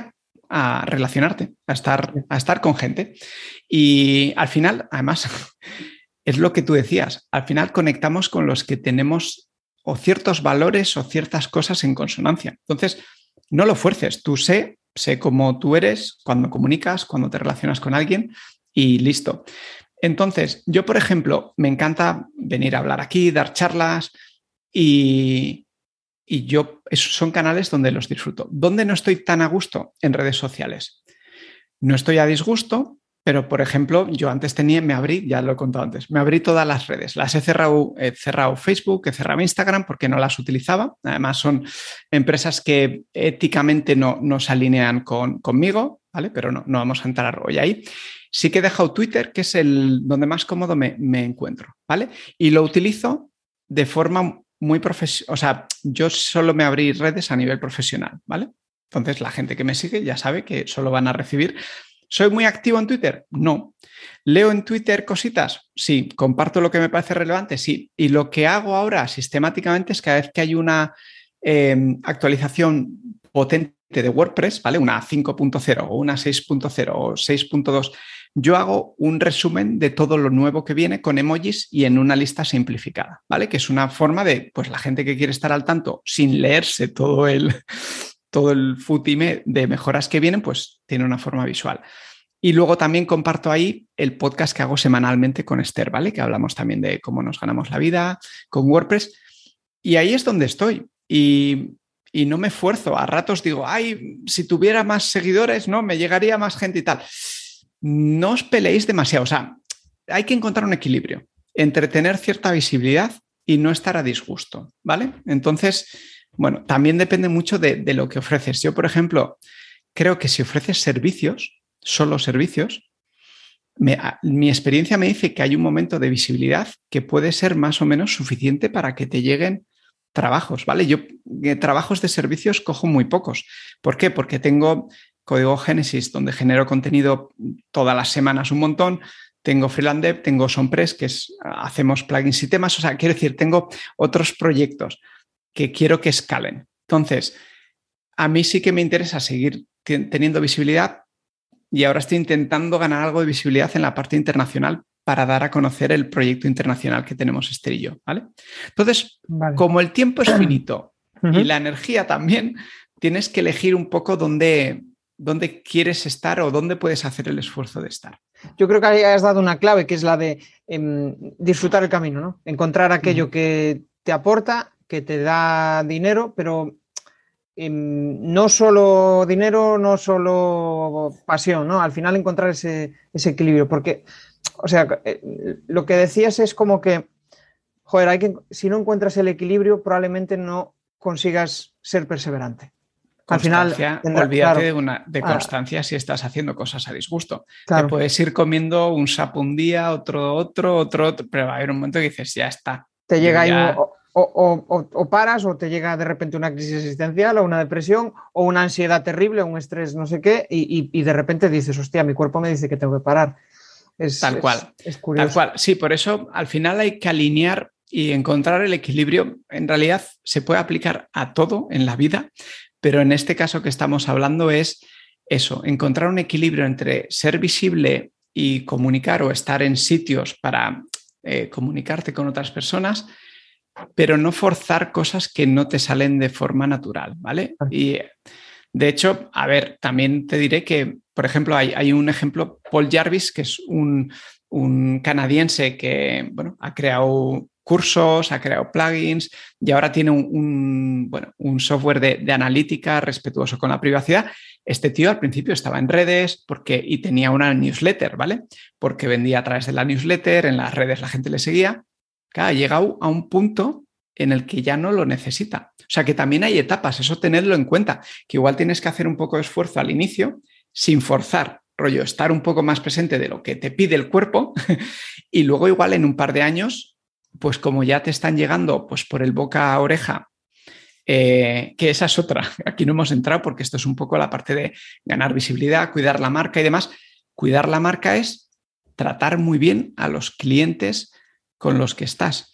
a, relacionarte, a estar, a estar con gente. Y al final, además, es lo que tú decías, al final conectamos con los que tenemos o ciertos valores o ciertas cosas en consonancia. Entonces, no lo fuerces, tú sé, sé cómo tú eres cuando comunicas, cuando te relacionas con alguien y listo. Entonces, yo, por ejemplo, me encanta venir a hablar aquí, dar charlas y, y yo, esos son canales donde los disfruto. ¿Dónde no estoy tan a gusto? En redes sociales. No estoy a disgusto, pero por ejemplo, yo antes tenía, me abrí, ya lo he contado antes, me abrí todas las redes. Las he cerrado, he cerrado Facebook, he cerrado Instagram porque no las utilizaba. Además, son empresas que éticamente no, no se alinean con, conmigo, ¿vale? Pero no, no vamos a entrar hoy ahí. Sí que he dejado Twitter, que es el donde más cómodo me, encuentro, ¿vale? Y lo utilizo de forma muy profesional, o sea, yo solo me abrí redes a nivel profesional, ¿vale? Entonces la gente que me sigue ya sabe que solo van a recibir. ¿Soy muy activo en Twitter? No. ¿Leo en Twitter cositas? Sí. ¿Comparto lo que me parece relevante? Sí. Y lo que hago ahora sistemáticamente es cada vez que hay una em, actualización potente de WordPress, ¿vale? Una 5.0 o una 6.0 o 6.2 yo hago un resumen de todo lo nuevo que viene con emojis y en una lista simplificada, ¿vale? Que es una forma de, pues la gente que quiere estar al tanto sin leerse todo el, todo el futime de mejoras que vienen, pues tiene una forma visual. Y luego también comparto ahí el podcast que hago semanalmente con Esther, ¿vale? Que hablamos también de cómo nos ganamos la vida con WordPress. Y ahí es donde estoy. Y, y no me esfuerzo. A ratos digo, ay, si tuviera más seguidores, ¿no? Me llegaría más gente y tal no os peleéis demasiado. O sea, hay que encontrar un equilibrio entre tener cierta visibilidad y no estar a disgusto, ¿vale? Entonces, bueno, también depende mucho de, lo que ofreces. Yo, por ejemplo, creo que si ofreces servicios, solo servicios, mi experiencia me dice que hay un momento de visibilidad que puede ser más o menos suficiente para que te lleguen trabajos, ¿vale? Yo eh, trabajos de servicios cojo muy pocos. ¿Por qué? Porque tengo Código Génesis, donde genero contenido todas las semanas un montón. Tengo Freelandev, tengo Sonpress, que es, hacemos plugins y temas. O sea, quiero decir, tengo otros proyectos que quiero que escalen. Entonces, a mí sí que me interesa seguir teniendo visibilidad y ahora estoy intentando ganar algo de visibilidad en la parte internacional para dar a conocer el proyecto internacional que tenemos Esther y yo, ¿vale? Entonces, como el tiempo es finito y la energía también, tienes que elegir un poco dónde, dónde quieres estar o dónde puedes hacer el esfuerzo de estar. Yo creo que ahí has dado una clave que es la de em, disfrutar el camino, ¿no? Encontrar aquello que te aporta, que te da dinero, pero em, no solo dinero, no solo pasión, ¿no? Al final encontrar ese, equilibrio, porque, o sea, eh, lo que decías es como que, joder, hay que, si no encuentras el equilibrio, probablemente no consigas ser perseverante. Al final, olvídate de, una, de ah. constancia si estás haciendo cosas a disgusto. Te puedes ir comiendo un sapo un día, otro, otro, otro, otro, pero va a haber un momento que dices, ya está. Te llega ahí o, paras o te llega de repente una crisis existencial o una depresión o una ansiedad terrible, un estrés no sé qué, y, de repente dices, hostia, mi cuerpo me dice que tengo que parar. Es, tal cual. Es, curioso. Tal cual. Sí, por eso al final hay que alinear y encontrar el equilibrio. En realidad se puede aplicar a todo en la vida, pero en este caso que estamos hablando es eso, encontrar un equilibrio entre ser visible y comunicar o estar en sitios para eh, comunicarte con otras personas, pero no forzar cosas que no te salen de forma natural, ¿vale? Y de hecho, a ver, también te diré que, por ejemplo, hay, un ejemplo, Paul Jarvis, que es un, canadiense que, bueno, ha creado cursos, ha creado plugins y ahora tiene un, bueno, un software de, analítica respetuoso con la privacidad. Este tío al principio estaba en redes porque, y tenía una newsletter, ¿vale? Porque vendía a través de la newsletter, en las redes la gente le seguía. ha llegado a un punto en el que ya no lo necesita. O sea que también hay etapas, eso tenedlo en cuenta, que igual tienes que hacer un poco de esfuerzo al inicio sin forzar, rollo, estar un poco más presente de lo que te pide el cuerpo y luego igual en un par de años pues como ya te están llegando pues por el boca a oreja, eh, que esa es otra, aquí no hemos entrado porque esto es un poco la parte de ganar visibilidad, cuidar la marca y demás. Cuidar la marca es tratar muy bien a los clientes con los que estás.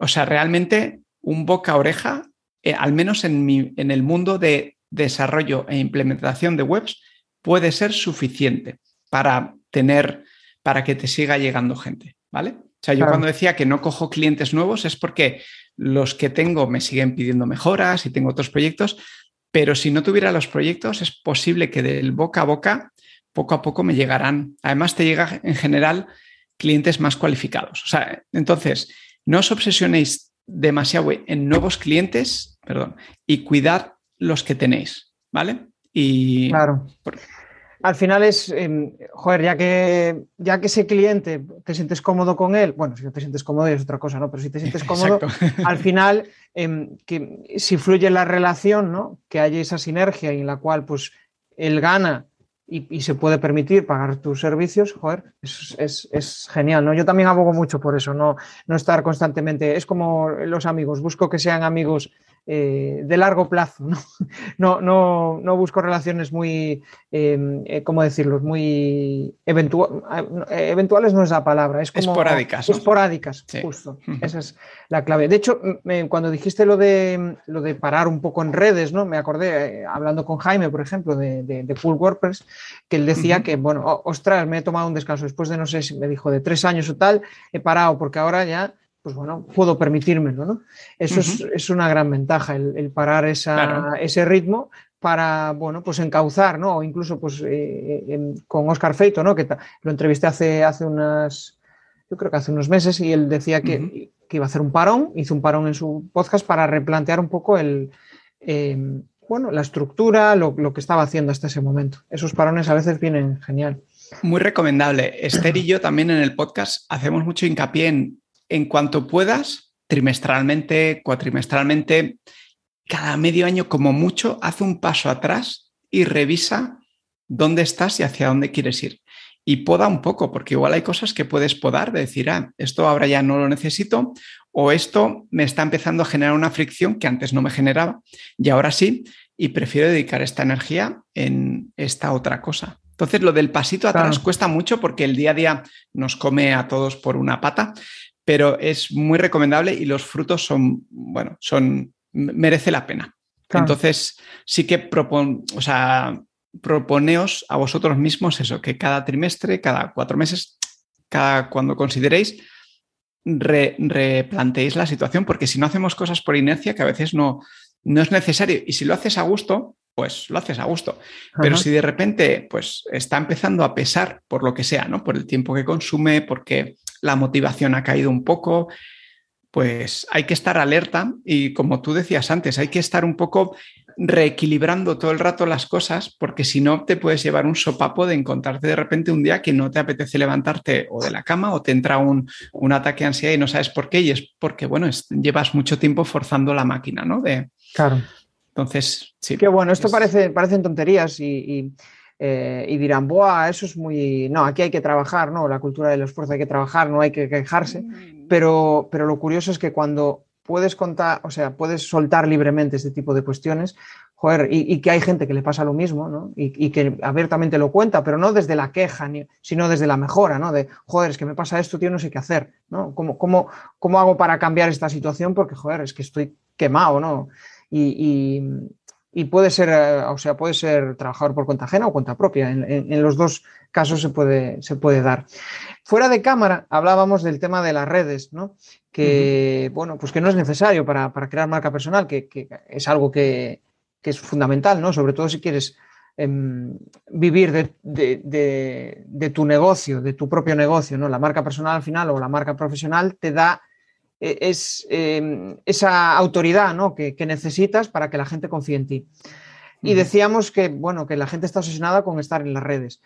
O sea, realmente un boca a oreja, eh, al menos en, en el mundo de desarrollo e implementación de webs, puede ser suficiente para tener, para que te siga llegando gente, ¿vale? O sea, yo cuando decía que no cojo clientes nuevos es porque los que tengo me siguen pidiendo mejoras y tengo otros proyectos, pero si no tuviera los proyectos es posible que del boca a boca poco a poco me llegarán. Además, te llega en general clientes más cualificados. O sea, entonces, no os obsesionéis demasiado en nuevos clientes, perdón, y cuidad los que tenéis, ¿vale? Y claro al final es, em, joder, ya que, ya que ese cliente te sientes cómodo con él, bueno, si no te sientes cómodo es otra cosa, ¿no? Pero si te sientes cómodo, al final, em, que si fluye la relación, ¿no? Que haya esa sinergia en la cual, pues, él gana y, se puede permitir pagar tus servicios, joder, es, es, genial, ¿no? Yo también abogo mucho por eso, no, no estar constantemente, es como los amigos, busco que sean amigos eh, de largo plazo. ¿no? No, no, busco relaciones muy, em, eh, ¿cómo decirlo? Muy eh, eventuales no es la palabra, es como... Esporádicas. Esporádicas, justo. Esa es la clave. De hecho, cuando dijiste lo de, lo de parar un poco en redes, ¿no? Me acordé, hablando con Jaime, por ejemplo, de, de, Full WordPress, que él decía que, bueno, ostras, me he tomado un descanso después de, no sé si me dijo, de tres años o tal, he parado porque ahora ya pues bueno, puedo permitírmelo, ¿no? Eso es, una gran ventaja, el, parar ese ritmo para, bueno, pues encauzar, ¿no? O incluso, pues, eh, con Oscar Feito, ¿no? Que lo entrevisté hace, hace unas, yo creo que hace unos meses y él decía que, iba a hacer un parón, hizo un parón en su podcast para replantear un poco el, em, bueno, la estructura, lo, lo, que estaba haciendo hasta ese momento. Esos parones a veces vienen genial. Muy recomendable. Esther y yo también en el podcast hacemos mucho hincapié en en cuanto puedas, trimestralmente, cuatrimestralmente, cada medio año como mucho, haz un paso atrás y revisa dónde estás y hacia dónde quieres ir. Y poda un poco, porque igual hay cosas que puedes podar, de decir, ah, esto ahora ya no lo necesito, o esto me está empezando a generar una fricción que antes no me generaba, y ahora sí, y prefiero dedicar esta energía en esta otra cosa. Entonces, lo del pasito atrás cuesta mucho porque el día a día nos come a todos por una pata, pero es muy recomendable y los frutos son, bueno, son, merece la pena. Entonces, sí que propon, o sea, proponeos a vosotros mismos eso, que cada trimestre, cada cuatro meses, cada cuando consideréis, replanteéis la situación, porque si no hacemos cosas por inercia, que a veces no, no es necesario, y si lo haces a gusto, pues lo haces a gusto. Pero si de repente, pues está empezando a pesar por lo que sea, ¿no? Por el tiempo que consume, porque la motivación ha caído un poco, pues hay que estar alerta y como tú decías antes, hay que estar un poco reequilibrando todo el rato las cosas porque si no te puedes llevar un sopapo de encontrarte de repente un día que no te apetece levantarte o de la cama o te entra un, ataque de ansiedad y no sabes por qué y es porque, bueno, llevas mucho tiempo forzando la máquina, ¿no? De, claro. Entonces, sí. Qué bueno, esto parece, parecen tonterías y eh, y dirán, Buah, eso es muy. No, aquí hay que trabajar, ¿no? La cultura del esfuerzo hay que trabajar, no hay que quejarse. Mm. Pero, pero lo curioso es que cuando puedes contar, o sea, puedes soltar libremente este tipo de cuestiones, joder, y, que hay gente que le pasa lo mismo, ¿no? Y, que abiertamente lo cuenta, pero no desde la queja, sino desde la mejora, ¿no? De, joder, es que me pasa esto, tío, no sé qué hacer, ¿no? ¿Cómo, cómo, cómo hago para cambiar esta situación? Porque, joder, es que estoy quemado, ¿no? y, y puede ser, eh, o sea, puede ser trabajador por cuenta ajena o cuenta propia. En, los dos casos se puede, se puede, dar. Fuera de cámara hablábamos del tema de las redes, ¿no? Que, bueno, pues que no es necesario para, crear marca personal, que, es algo que, es fundamental, ¿no? Sobre todo si quieres em, vivir de, tu negocio, de tu propio negocio, ¿no? La marca personal al final o la marca profesional te da es em, esa autoridad ¿no? que, necesitas para que la gente confíe en ti. Y decíamos que, bueno, que la gente está obsesionada con estar en las redes.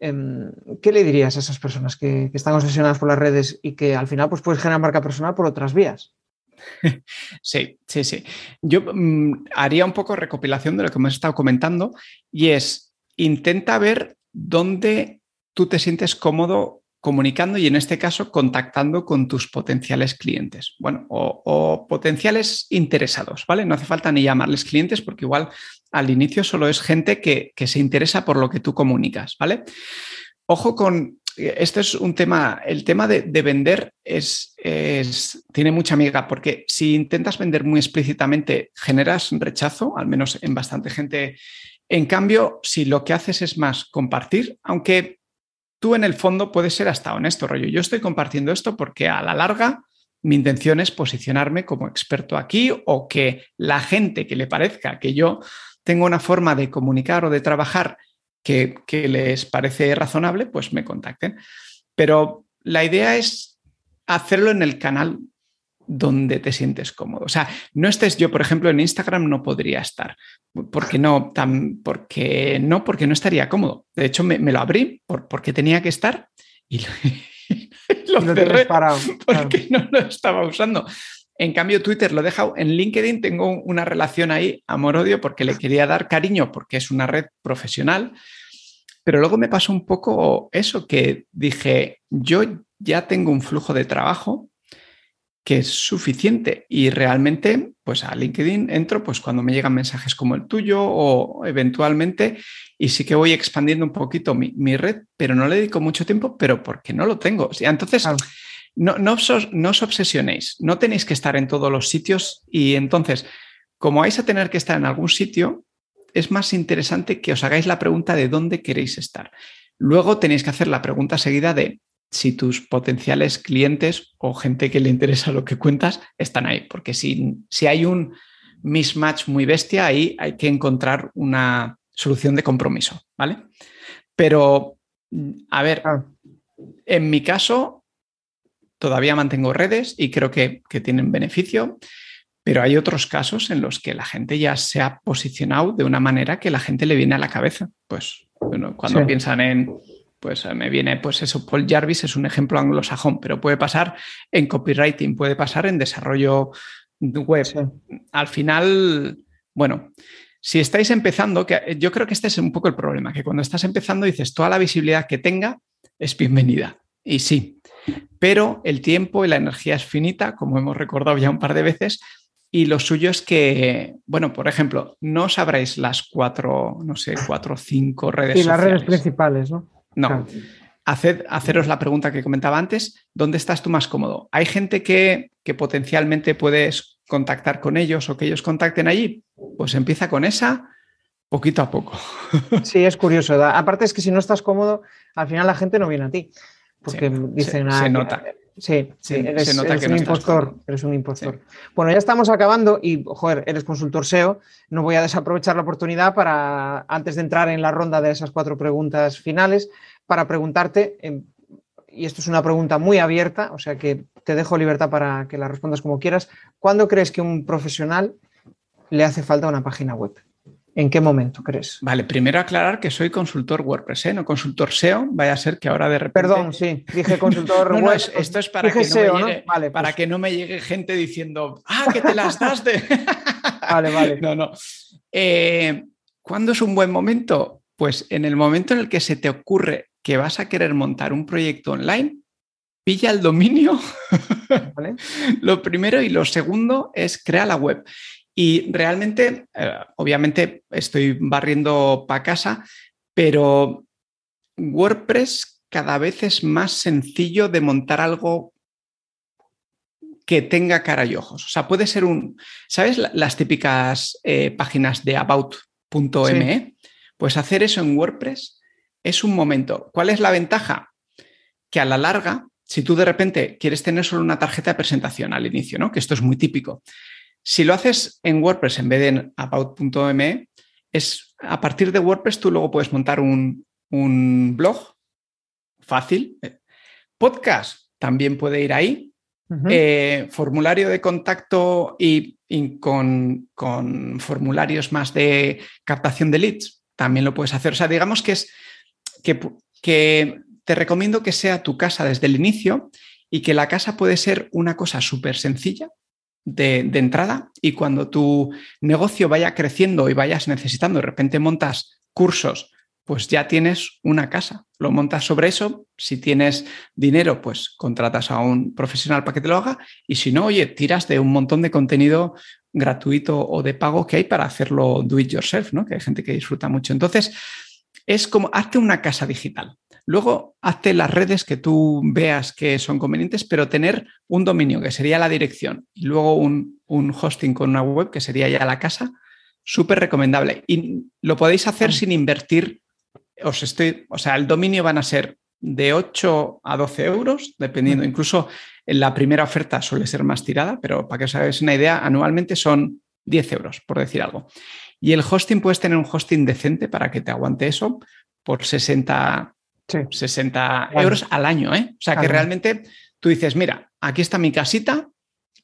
Em, ¿Qué le dirías a esas personas que, están obsesionadas por las redes y que al final pues, puedes generar marca personal por otras vías? Sí, sí, sí. Yo mm, haría un poco recopilación de lo que hemos estado comentando y es, intenta ver dónde tú te sientes cómodo comunicando y en este caso contactando con tus potenciales clientes, bueno, o, potenciales interesados, ¿vale? No hace falta ni llamarles clientes porque igual al inicio solo es gente que, se interesa por lo que tú comunicas, ¿vale? Ojo con, este es un tema, el tema de, vender es, es, tiene mucha amiga porque si intentas vender muy explícitamente generas rechazo, al menos en bastante gente. En cambio, si lo que haces es más compartir, aunque tú en el fondo puedes ser hasta honesto, rollo. Yo estoy compartiendo esto porque a la larga mi intención es posicionarme como experto aquí o que la gente que le parezca que yo tengo una forma de comunicar o de trabajar que, que les parece razonable, pues me contacten. Pero la idea es hacerlo en el canal donde te sientes cómodo. O sea, no estés yo, por ejemplo, en Instagram no podría estar. porque no? Tan, porque no, porque no estaría cómodo. De hecho, me, lo abrí porque tenía que estar y lo, cerré porque no lo estaba usando. En cambio, Twitter lo he dejado. En LinkedIn tengo una relación ahí, amor-odio, porque le quería dar cariño, porque es una red profesional. Pero luego me pasó un poco eso, que dije, yo ya tengo un flujo de trabajo que es suficiente y realmente pues a LinkedIn entro pues cuando me llegan mensajes como el tuyo o eventualmente y sí que voy expandiendo un poquito mi, red, pero no le dedico mucho tiempo, pero porque no lo tengo. Entonces, no, no, os, no os obsesionéis, no tenéis que estar en todos los sitios y entonces, como vais a tener que estar en algún sitio, es más interesante que os hagáis la pregunta de dónde queréis estar. Luego tenéis que hacer la pregunta seguida de si tus potenciales clientes o gente que le interesa lo que cuentas están ahí, porque si, si hay un mismatch muy bestia, ahí hay que encontrar una solución de compromiso, ¿vale? Pero, a ver, ah. en mi caso, todavía mantengo redes y creo que, tienen beneficio, pero hay otros casos en los que la gente ya se ha posicionado de una manera que la gente le viene a la cabeza. Pues bueno, cuando piensan en pues eh, me viene, pues eso, Paul Jarvis es un ejemplo anglosajón, pero puede pasar en copywriting, puede pasar en desarrollo web. Al final, bueno, si estáis empezando, que yo creo que este es un poco el problema, que cuando estás empezando dices, toda la visibilidad que tenga es bienvenida. Y sí, pero el tiempo y la energía es finita, como hemos recordado ya un par de veces, y lo suyo es que, bueno, por ejemplo, no sabréis las cuatro, no sé, cuatro o cinco redes. Y las redes principales, ¿no? No. haceros la pregunta que comentaba antes, ¿dónde estás tú más cómodo? ¿Hay gente que, potencialmente puedes contactar con ellos o que ellos contacten allí? Pues empieza con esa poquito a poco. Sí, es curioso. Aparte es que si no estás cómodo, al final la gente no viene a ti. Porque dicen... Se, nota. Sí, sí, eres, un impostor, eres un impostor. Bueno, ya estamos acabando y, joder, eres consultor SEO. No voy a desaprovechar la oportunidad para, antes de entrar en la ronda de esas cuatro preguntas finales, para preguntarte, em, y esto es una pregunta muy abierta, o sea que te dejo libertad para que la respondas como quieras. ¿Cuándo crees que un profesional le hace falta una página web? ¿En qué momento crees? Vale, primero aclarar que soy consultor WordPress, ¿eh? no consultor SEO. Vaya a ser que ahora de repente. Perdón, sí, dije consultor WordPress. esto es para, que, no me llegue, vale, para pues que no me llegue gente diciendo, ah, que te las das de. vale, vale. No, no. Eh, ¿Cuándo es un buen momento? Pues en el momento en el que se te ocurre que vas a querer montar un proyecto online, pilla el dominio. ¿Vale? lo primero y lo segundo es crea la web. Y realmente, eh, obviamente, estoy barriendo para casa, pero WordPress cada vez es más sencillo de montar algo que tenga cara y ojos. O sea, puede ser un, ¿sabes? Las típicas eh, páginas de about.me. Pues hacer eso en WordPress es un momento. ¿Cuál es la ventaja? Que a la larga, si tú de repente quieres tener solo una tarjeta de presentación al inicio, ¿no? Que esto es muy típico. Si lo haces en WordPress en vez de en about.me, es a partir de WordPress tú luego puedes montar un, blog fácil. Podcast también puede ir ahí. Eh, formulario de contacto y, con, formularios más de captación de leads también lo puedes hacer. O sea, digamos que es que, que te recomiendo que sea tu casa desde el inicio y que la casa puede ser una cosa súper sencilla de, entrada y cuando tu negocio vaya creciendo y vayas necesitando, de repente montas cursos pues ya tienes una casa. Lo montas sobre eso. Si tienes dinero, pues contratas a un profesional para que te lo haga. Y si no, oye, tiras de un montón de contenido gratuito o de pago que hay para hacerlo do it yourself, ¿no? Que hay gente que disfruta mucho. Entonces, es como, hazte una casa digital. Luego, hazte las redes que tú veas que son convenientes, pero tener un dominio, que sería la dirección, y luego un, un hosting con una web, que sería ya la casa, súper recomendable. Y lo podéis hacer sin invertir os estoy, o sea, el dominio van a ser de 8 a 12 euros, dependiendo. Incluso en la primera oferta suele ser más tirada, pero para que os hagáis una idea, anualmente son 10 euros, por decir algo. Y el hosting, puedes tener un hosting decente para que te aguante eso por 60, 60 euros al año. ¿eh? O sea, que realmente tú dices, mira, aquí está mi casita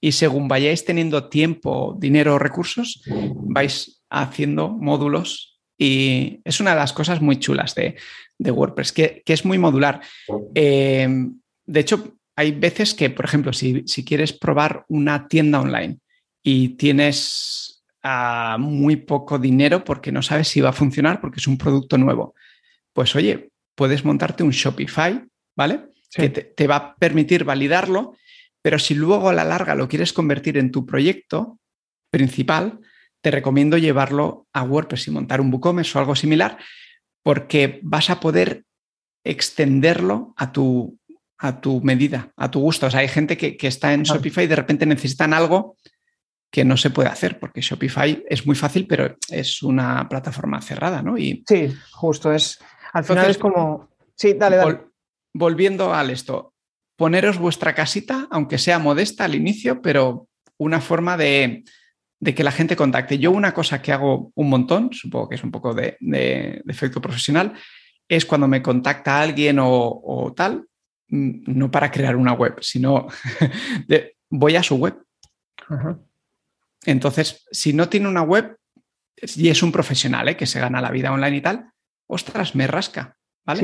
y según vayáis teniendo tiempo, dinero recursos, vais haciendo módulos y es una de las cosas muy chulas de, WordPress, que, es muy modular. Eh, de hecho, hay veces que, por ejemplo, si, quieres probar una tienda online y tienes ah, muy poco dinero porque no sabes si va a funcionar porque es un producto nuevo, pues oye, puedes montarte un Shopify, ¿vale? Que te, va a permitir validarlo, pero si luego a la larga lo quieres convertir en tu proyecto principal, te recomiendo llevarlo a WordPress y montar un WooCommerce o algo similar, porque vas a poder extenderlo a tu, a tu medida, a tu gusto. O sea, hay gente que, está en Shopify y de repente necesitan algo que no se puede hacer, porque Shopify es muy fácil, pero es una plataforma cerrada, ¿no? Y, sí, justo es. Al final es como. Sí, dale, dale. volviendo al esto, poneros vuestra casita, aunque sea modesta al inicio, pero una forma de, de que la gente contacte. Yo una cosa que hago un montón, supongo que es un poco de, efecto profesional, es cuando me contacta alguien o, tal, mm, no para crear una web, sino voy a su web. Entonces, si no tiene una web y es un profesional ¿eh? que se gana la vida online y tal, ostras, me rasca. ¿Vale?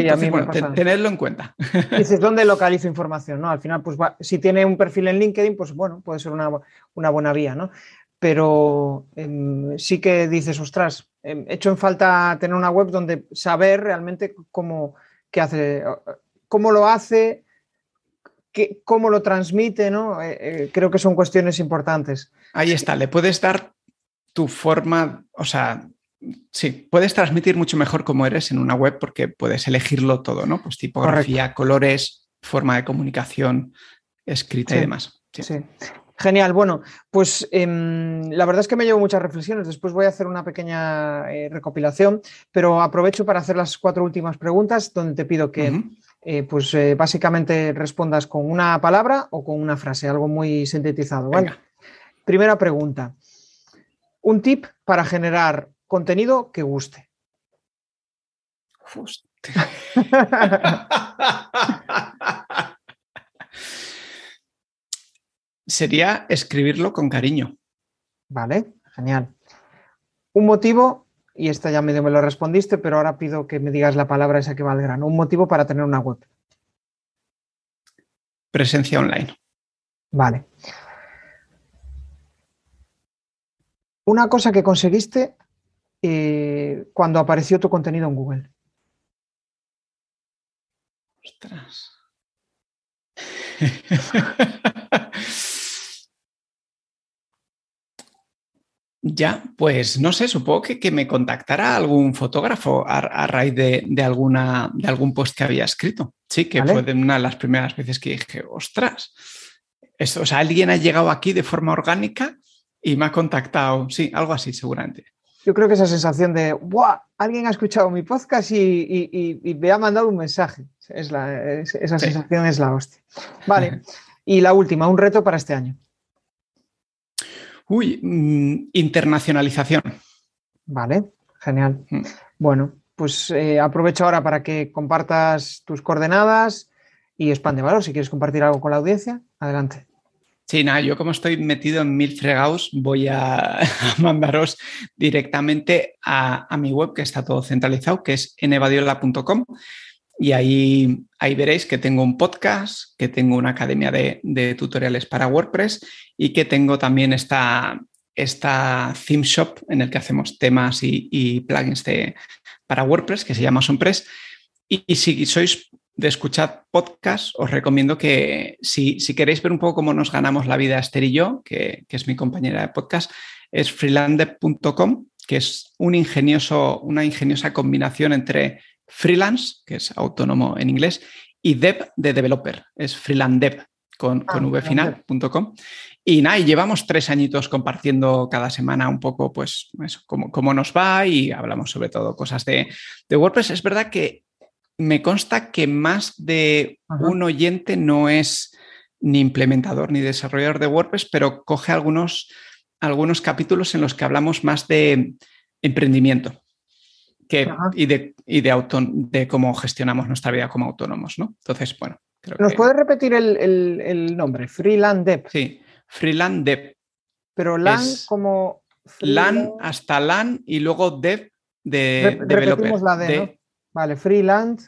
tenedlo en cuenta. Dices, ¿dónde localizo información? ¿no? Al final, pues si tiene un perfil en LinkedIn, pues bueno, puede ser una, una buena vía, ¿no? pero em, sí que dices, ostras, he em, hecho en falta tener una web donde saber realmente cómo, qué hace, cómo lo hace, qué, cómo lo transmite, ¿no? Eh, eh, creo que son cuestiones importantes. Ahí está, le puedes dar tu forma, o sea, sí, puedes transmitir mucho mejor cómo eres en una web porque puedes elegirlo todo, ¿no? Pues tipografía, colores, forma de comunicación, escrita y demás. sí. Genial, bueno, pues em, la verdad es que me llevo muchas reflexiones. Después voy a hacer una pequeña eh, recopilación, pero aprovecho para hacer las cuatro últimas preguntas, donde te pido que, eh, pues eh, básicamente respondas con una palabra o con una frase, algo muy sintetizado. Primera pregunta. Un tip para generar contenido que guste. sería escribirlo con cariño. Vale, genial. Un motivo, y esta ya medio me lo respondiste, pero ahora pido que me digas la palabra esa que va al grano. Un motivo para tener una web. Presencia online. Vale. Una cosa que conseguiste eh, cuando apareció tu contenido en Google. Ostras. Ya, pues no sé, supongo que, me contactará algún fotógrafo a, raíz de, alguna, de algún post que había escrito. Sí, que fue de una de las primeras veces que dije, ostras, esto, o sea, alguien ha llegado aquí de forma orgánica y me ha contactado. Sí, algo así, seguramente. Yo creo que esa sensación de, ¡buah! Alguien ha escuchado mi podcast y, me ha mandado un mensaje. Es esa sensación es la hostia. Vale. y la última, un reto para este año. Uy, mm, internacionalización. Vale, genial. Mm. Bueno, pues eh, aprovecho ahora para que compartas tus coordenadas y expande valor. Si quieres compartir algo con la audiencia, adelante. Sí, nada, yo como estoy metido en mil fregados, voy a, mandaros directamente a, a, mi web, que está todo centralizado, que es enevadiola.com. Y ahí, ahí veréis que tengo un podcast, que tengo una academia de, tutoriales para WordPress y que tengo también esta, esta theme shop en el que hacemos temas y, plugins de, para WordPress que se llama Sonpress. Y, si sois de escuchar podcast, os recomiendo que si, queréis ver un poco cómo nos ganamos la vida Esther y yo, que, es mi compañera de podcast, es freelande.com, que es un ingenioso, una ingeniosa combinación entre freelance, que es autónomo en inglés, y dev de developer, es freelandev con, ah, con vfinal.com. Y nada, y llevamos tres añitos compartiendo cada semana un poco, pues, eso, cómo, nos va y hablamos sobre todo cosas de, WordPress. Es verdad que me consta que más de un oyente no es ni implementador ni desarrollador de WordPress, pero coge algunos, algunos capítulos en los que hablamos más de emprendimiento que, y, de, y de, de cómo gestionamos nuestra vida como autónomos, ¿no? Entonces, bueno. ¿Nos puedes repetir el, nombre? Freeland Dev. Sí, Freeland Dev. Pero LAN como... LAN hasta LAN y luego Dev de developer. la D, ¿no? Vale, Freeland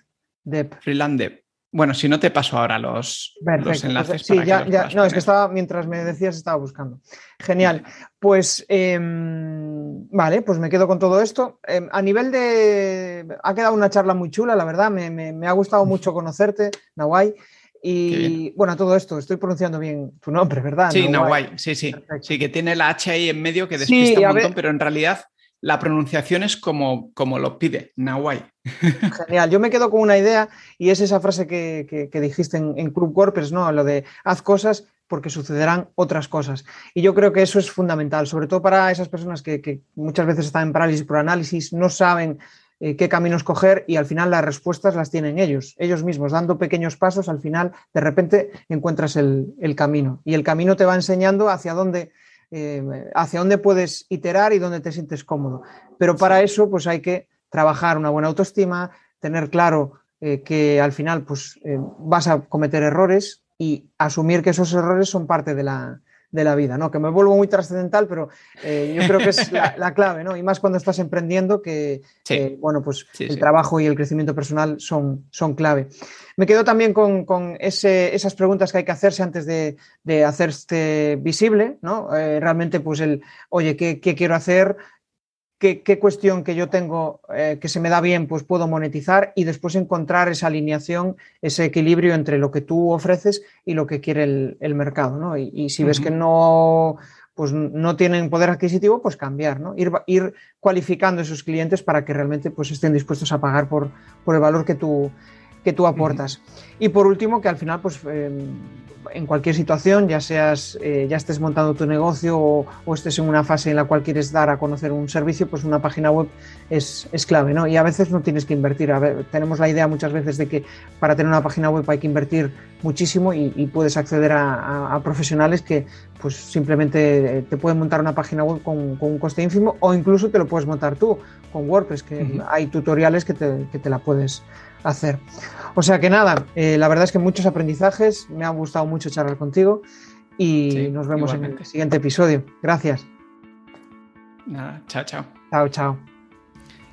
Dev. Freeland Dev. Bueno, si no te paso ahora los, enlaces. Sí, ya, ya. no, es que estaba, mientras me decías, estaba buscando. Genial. Pues em, vale, pues me quedo con todo esto. Em, a nivel de. Ha quedado una charla muy chula, la verdad. Me, ha gustado mucho conocerte, Nawai. Y bueno, todo esto, estoy pronunciando bien tu nombre, ¿verdad? Sí, Nawai, sí, sí. Sí, que tiene la H ahí en medio que despista un montón, pero en realidad la pronunciación es como, como lo pide, Nawai. Genial, yo me quedo con una idea y es esa frase que, dijiste en, Club WordPress, ¿no? Lo de haz cosas porque sucederán otras cosas. Y yo creo que eso es fundamental, sobre todo para esas personas que, muchas veces están en parálisis por análisis, no saben eh, qué caminos coger y al final las respuestas las tienen ellos, ellos mismos, dando pequeños pasos, al final de repente encuentras el, el camino y el camino te va enseñando hacia dónde eh, hacia dónde puedes iterar y dónde te sientes cómodo. Pero para eso, pues hay que trabajar una buena autoestima, tener claro eh, que al final pues, eh, vas a cometer errores y asumir que esos errores son parte de la, de la vida, ¿no? Que me vuelvo muy trascendental, pero eh, yo creo que es la, clave, ¿no? Y más cuando estás emprendiendo, que, eh, bueno, pues el trabajo y el crecimiento personal son, son clave. Me quedo también con, esas preguntas que hay que hacerse antes de, de hacerse visible, ¿no? Eh, realmente, pues el, oye, ¿qué, ¿qué, quiero hacer? Qué, cuestión que yo tengo eh, que se me da bien, pues puedo monetizar y después encontrar esa alineación, ese equilibrio entre lo que tú ofreces y lo que quiere el, mercado. ¿no? Y, si ves que no, pues no tienen poder adquisitivo, pues cambiar, ¿no? Ir, ir cualificando esos clientes para que realmente pues, estén dispuestos a pagar por, por el valor que tú, que tú aportas. Y por último, que al final, pues em, en cualquier situación, ya seas, eh, ya estés montando tu negocio o, estés en una fase en la cual quieres dar a conocer un servicio, pues una página web es, clave, ¿no? Y a veces no tienes que invertir. A ver, tenemos la idea muchas veces de que para tener una página web hay que invertir muchísimo y, puedes acceder a, profesionales que pues simplemente eh, te pueden montar una página web con, un coste ínfimo o incluso te lo puedes montar tú con WordPress, que hay tutoriales que te, que te la puedes hacer. O sea que nada, eh, la verdad es que muchos aprendizajes, me ha gustado mucho charlar contigo y nos vemos en el siguiente episodio. Gracias. Nada, chao, chao. Chao, chao.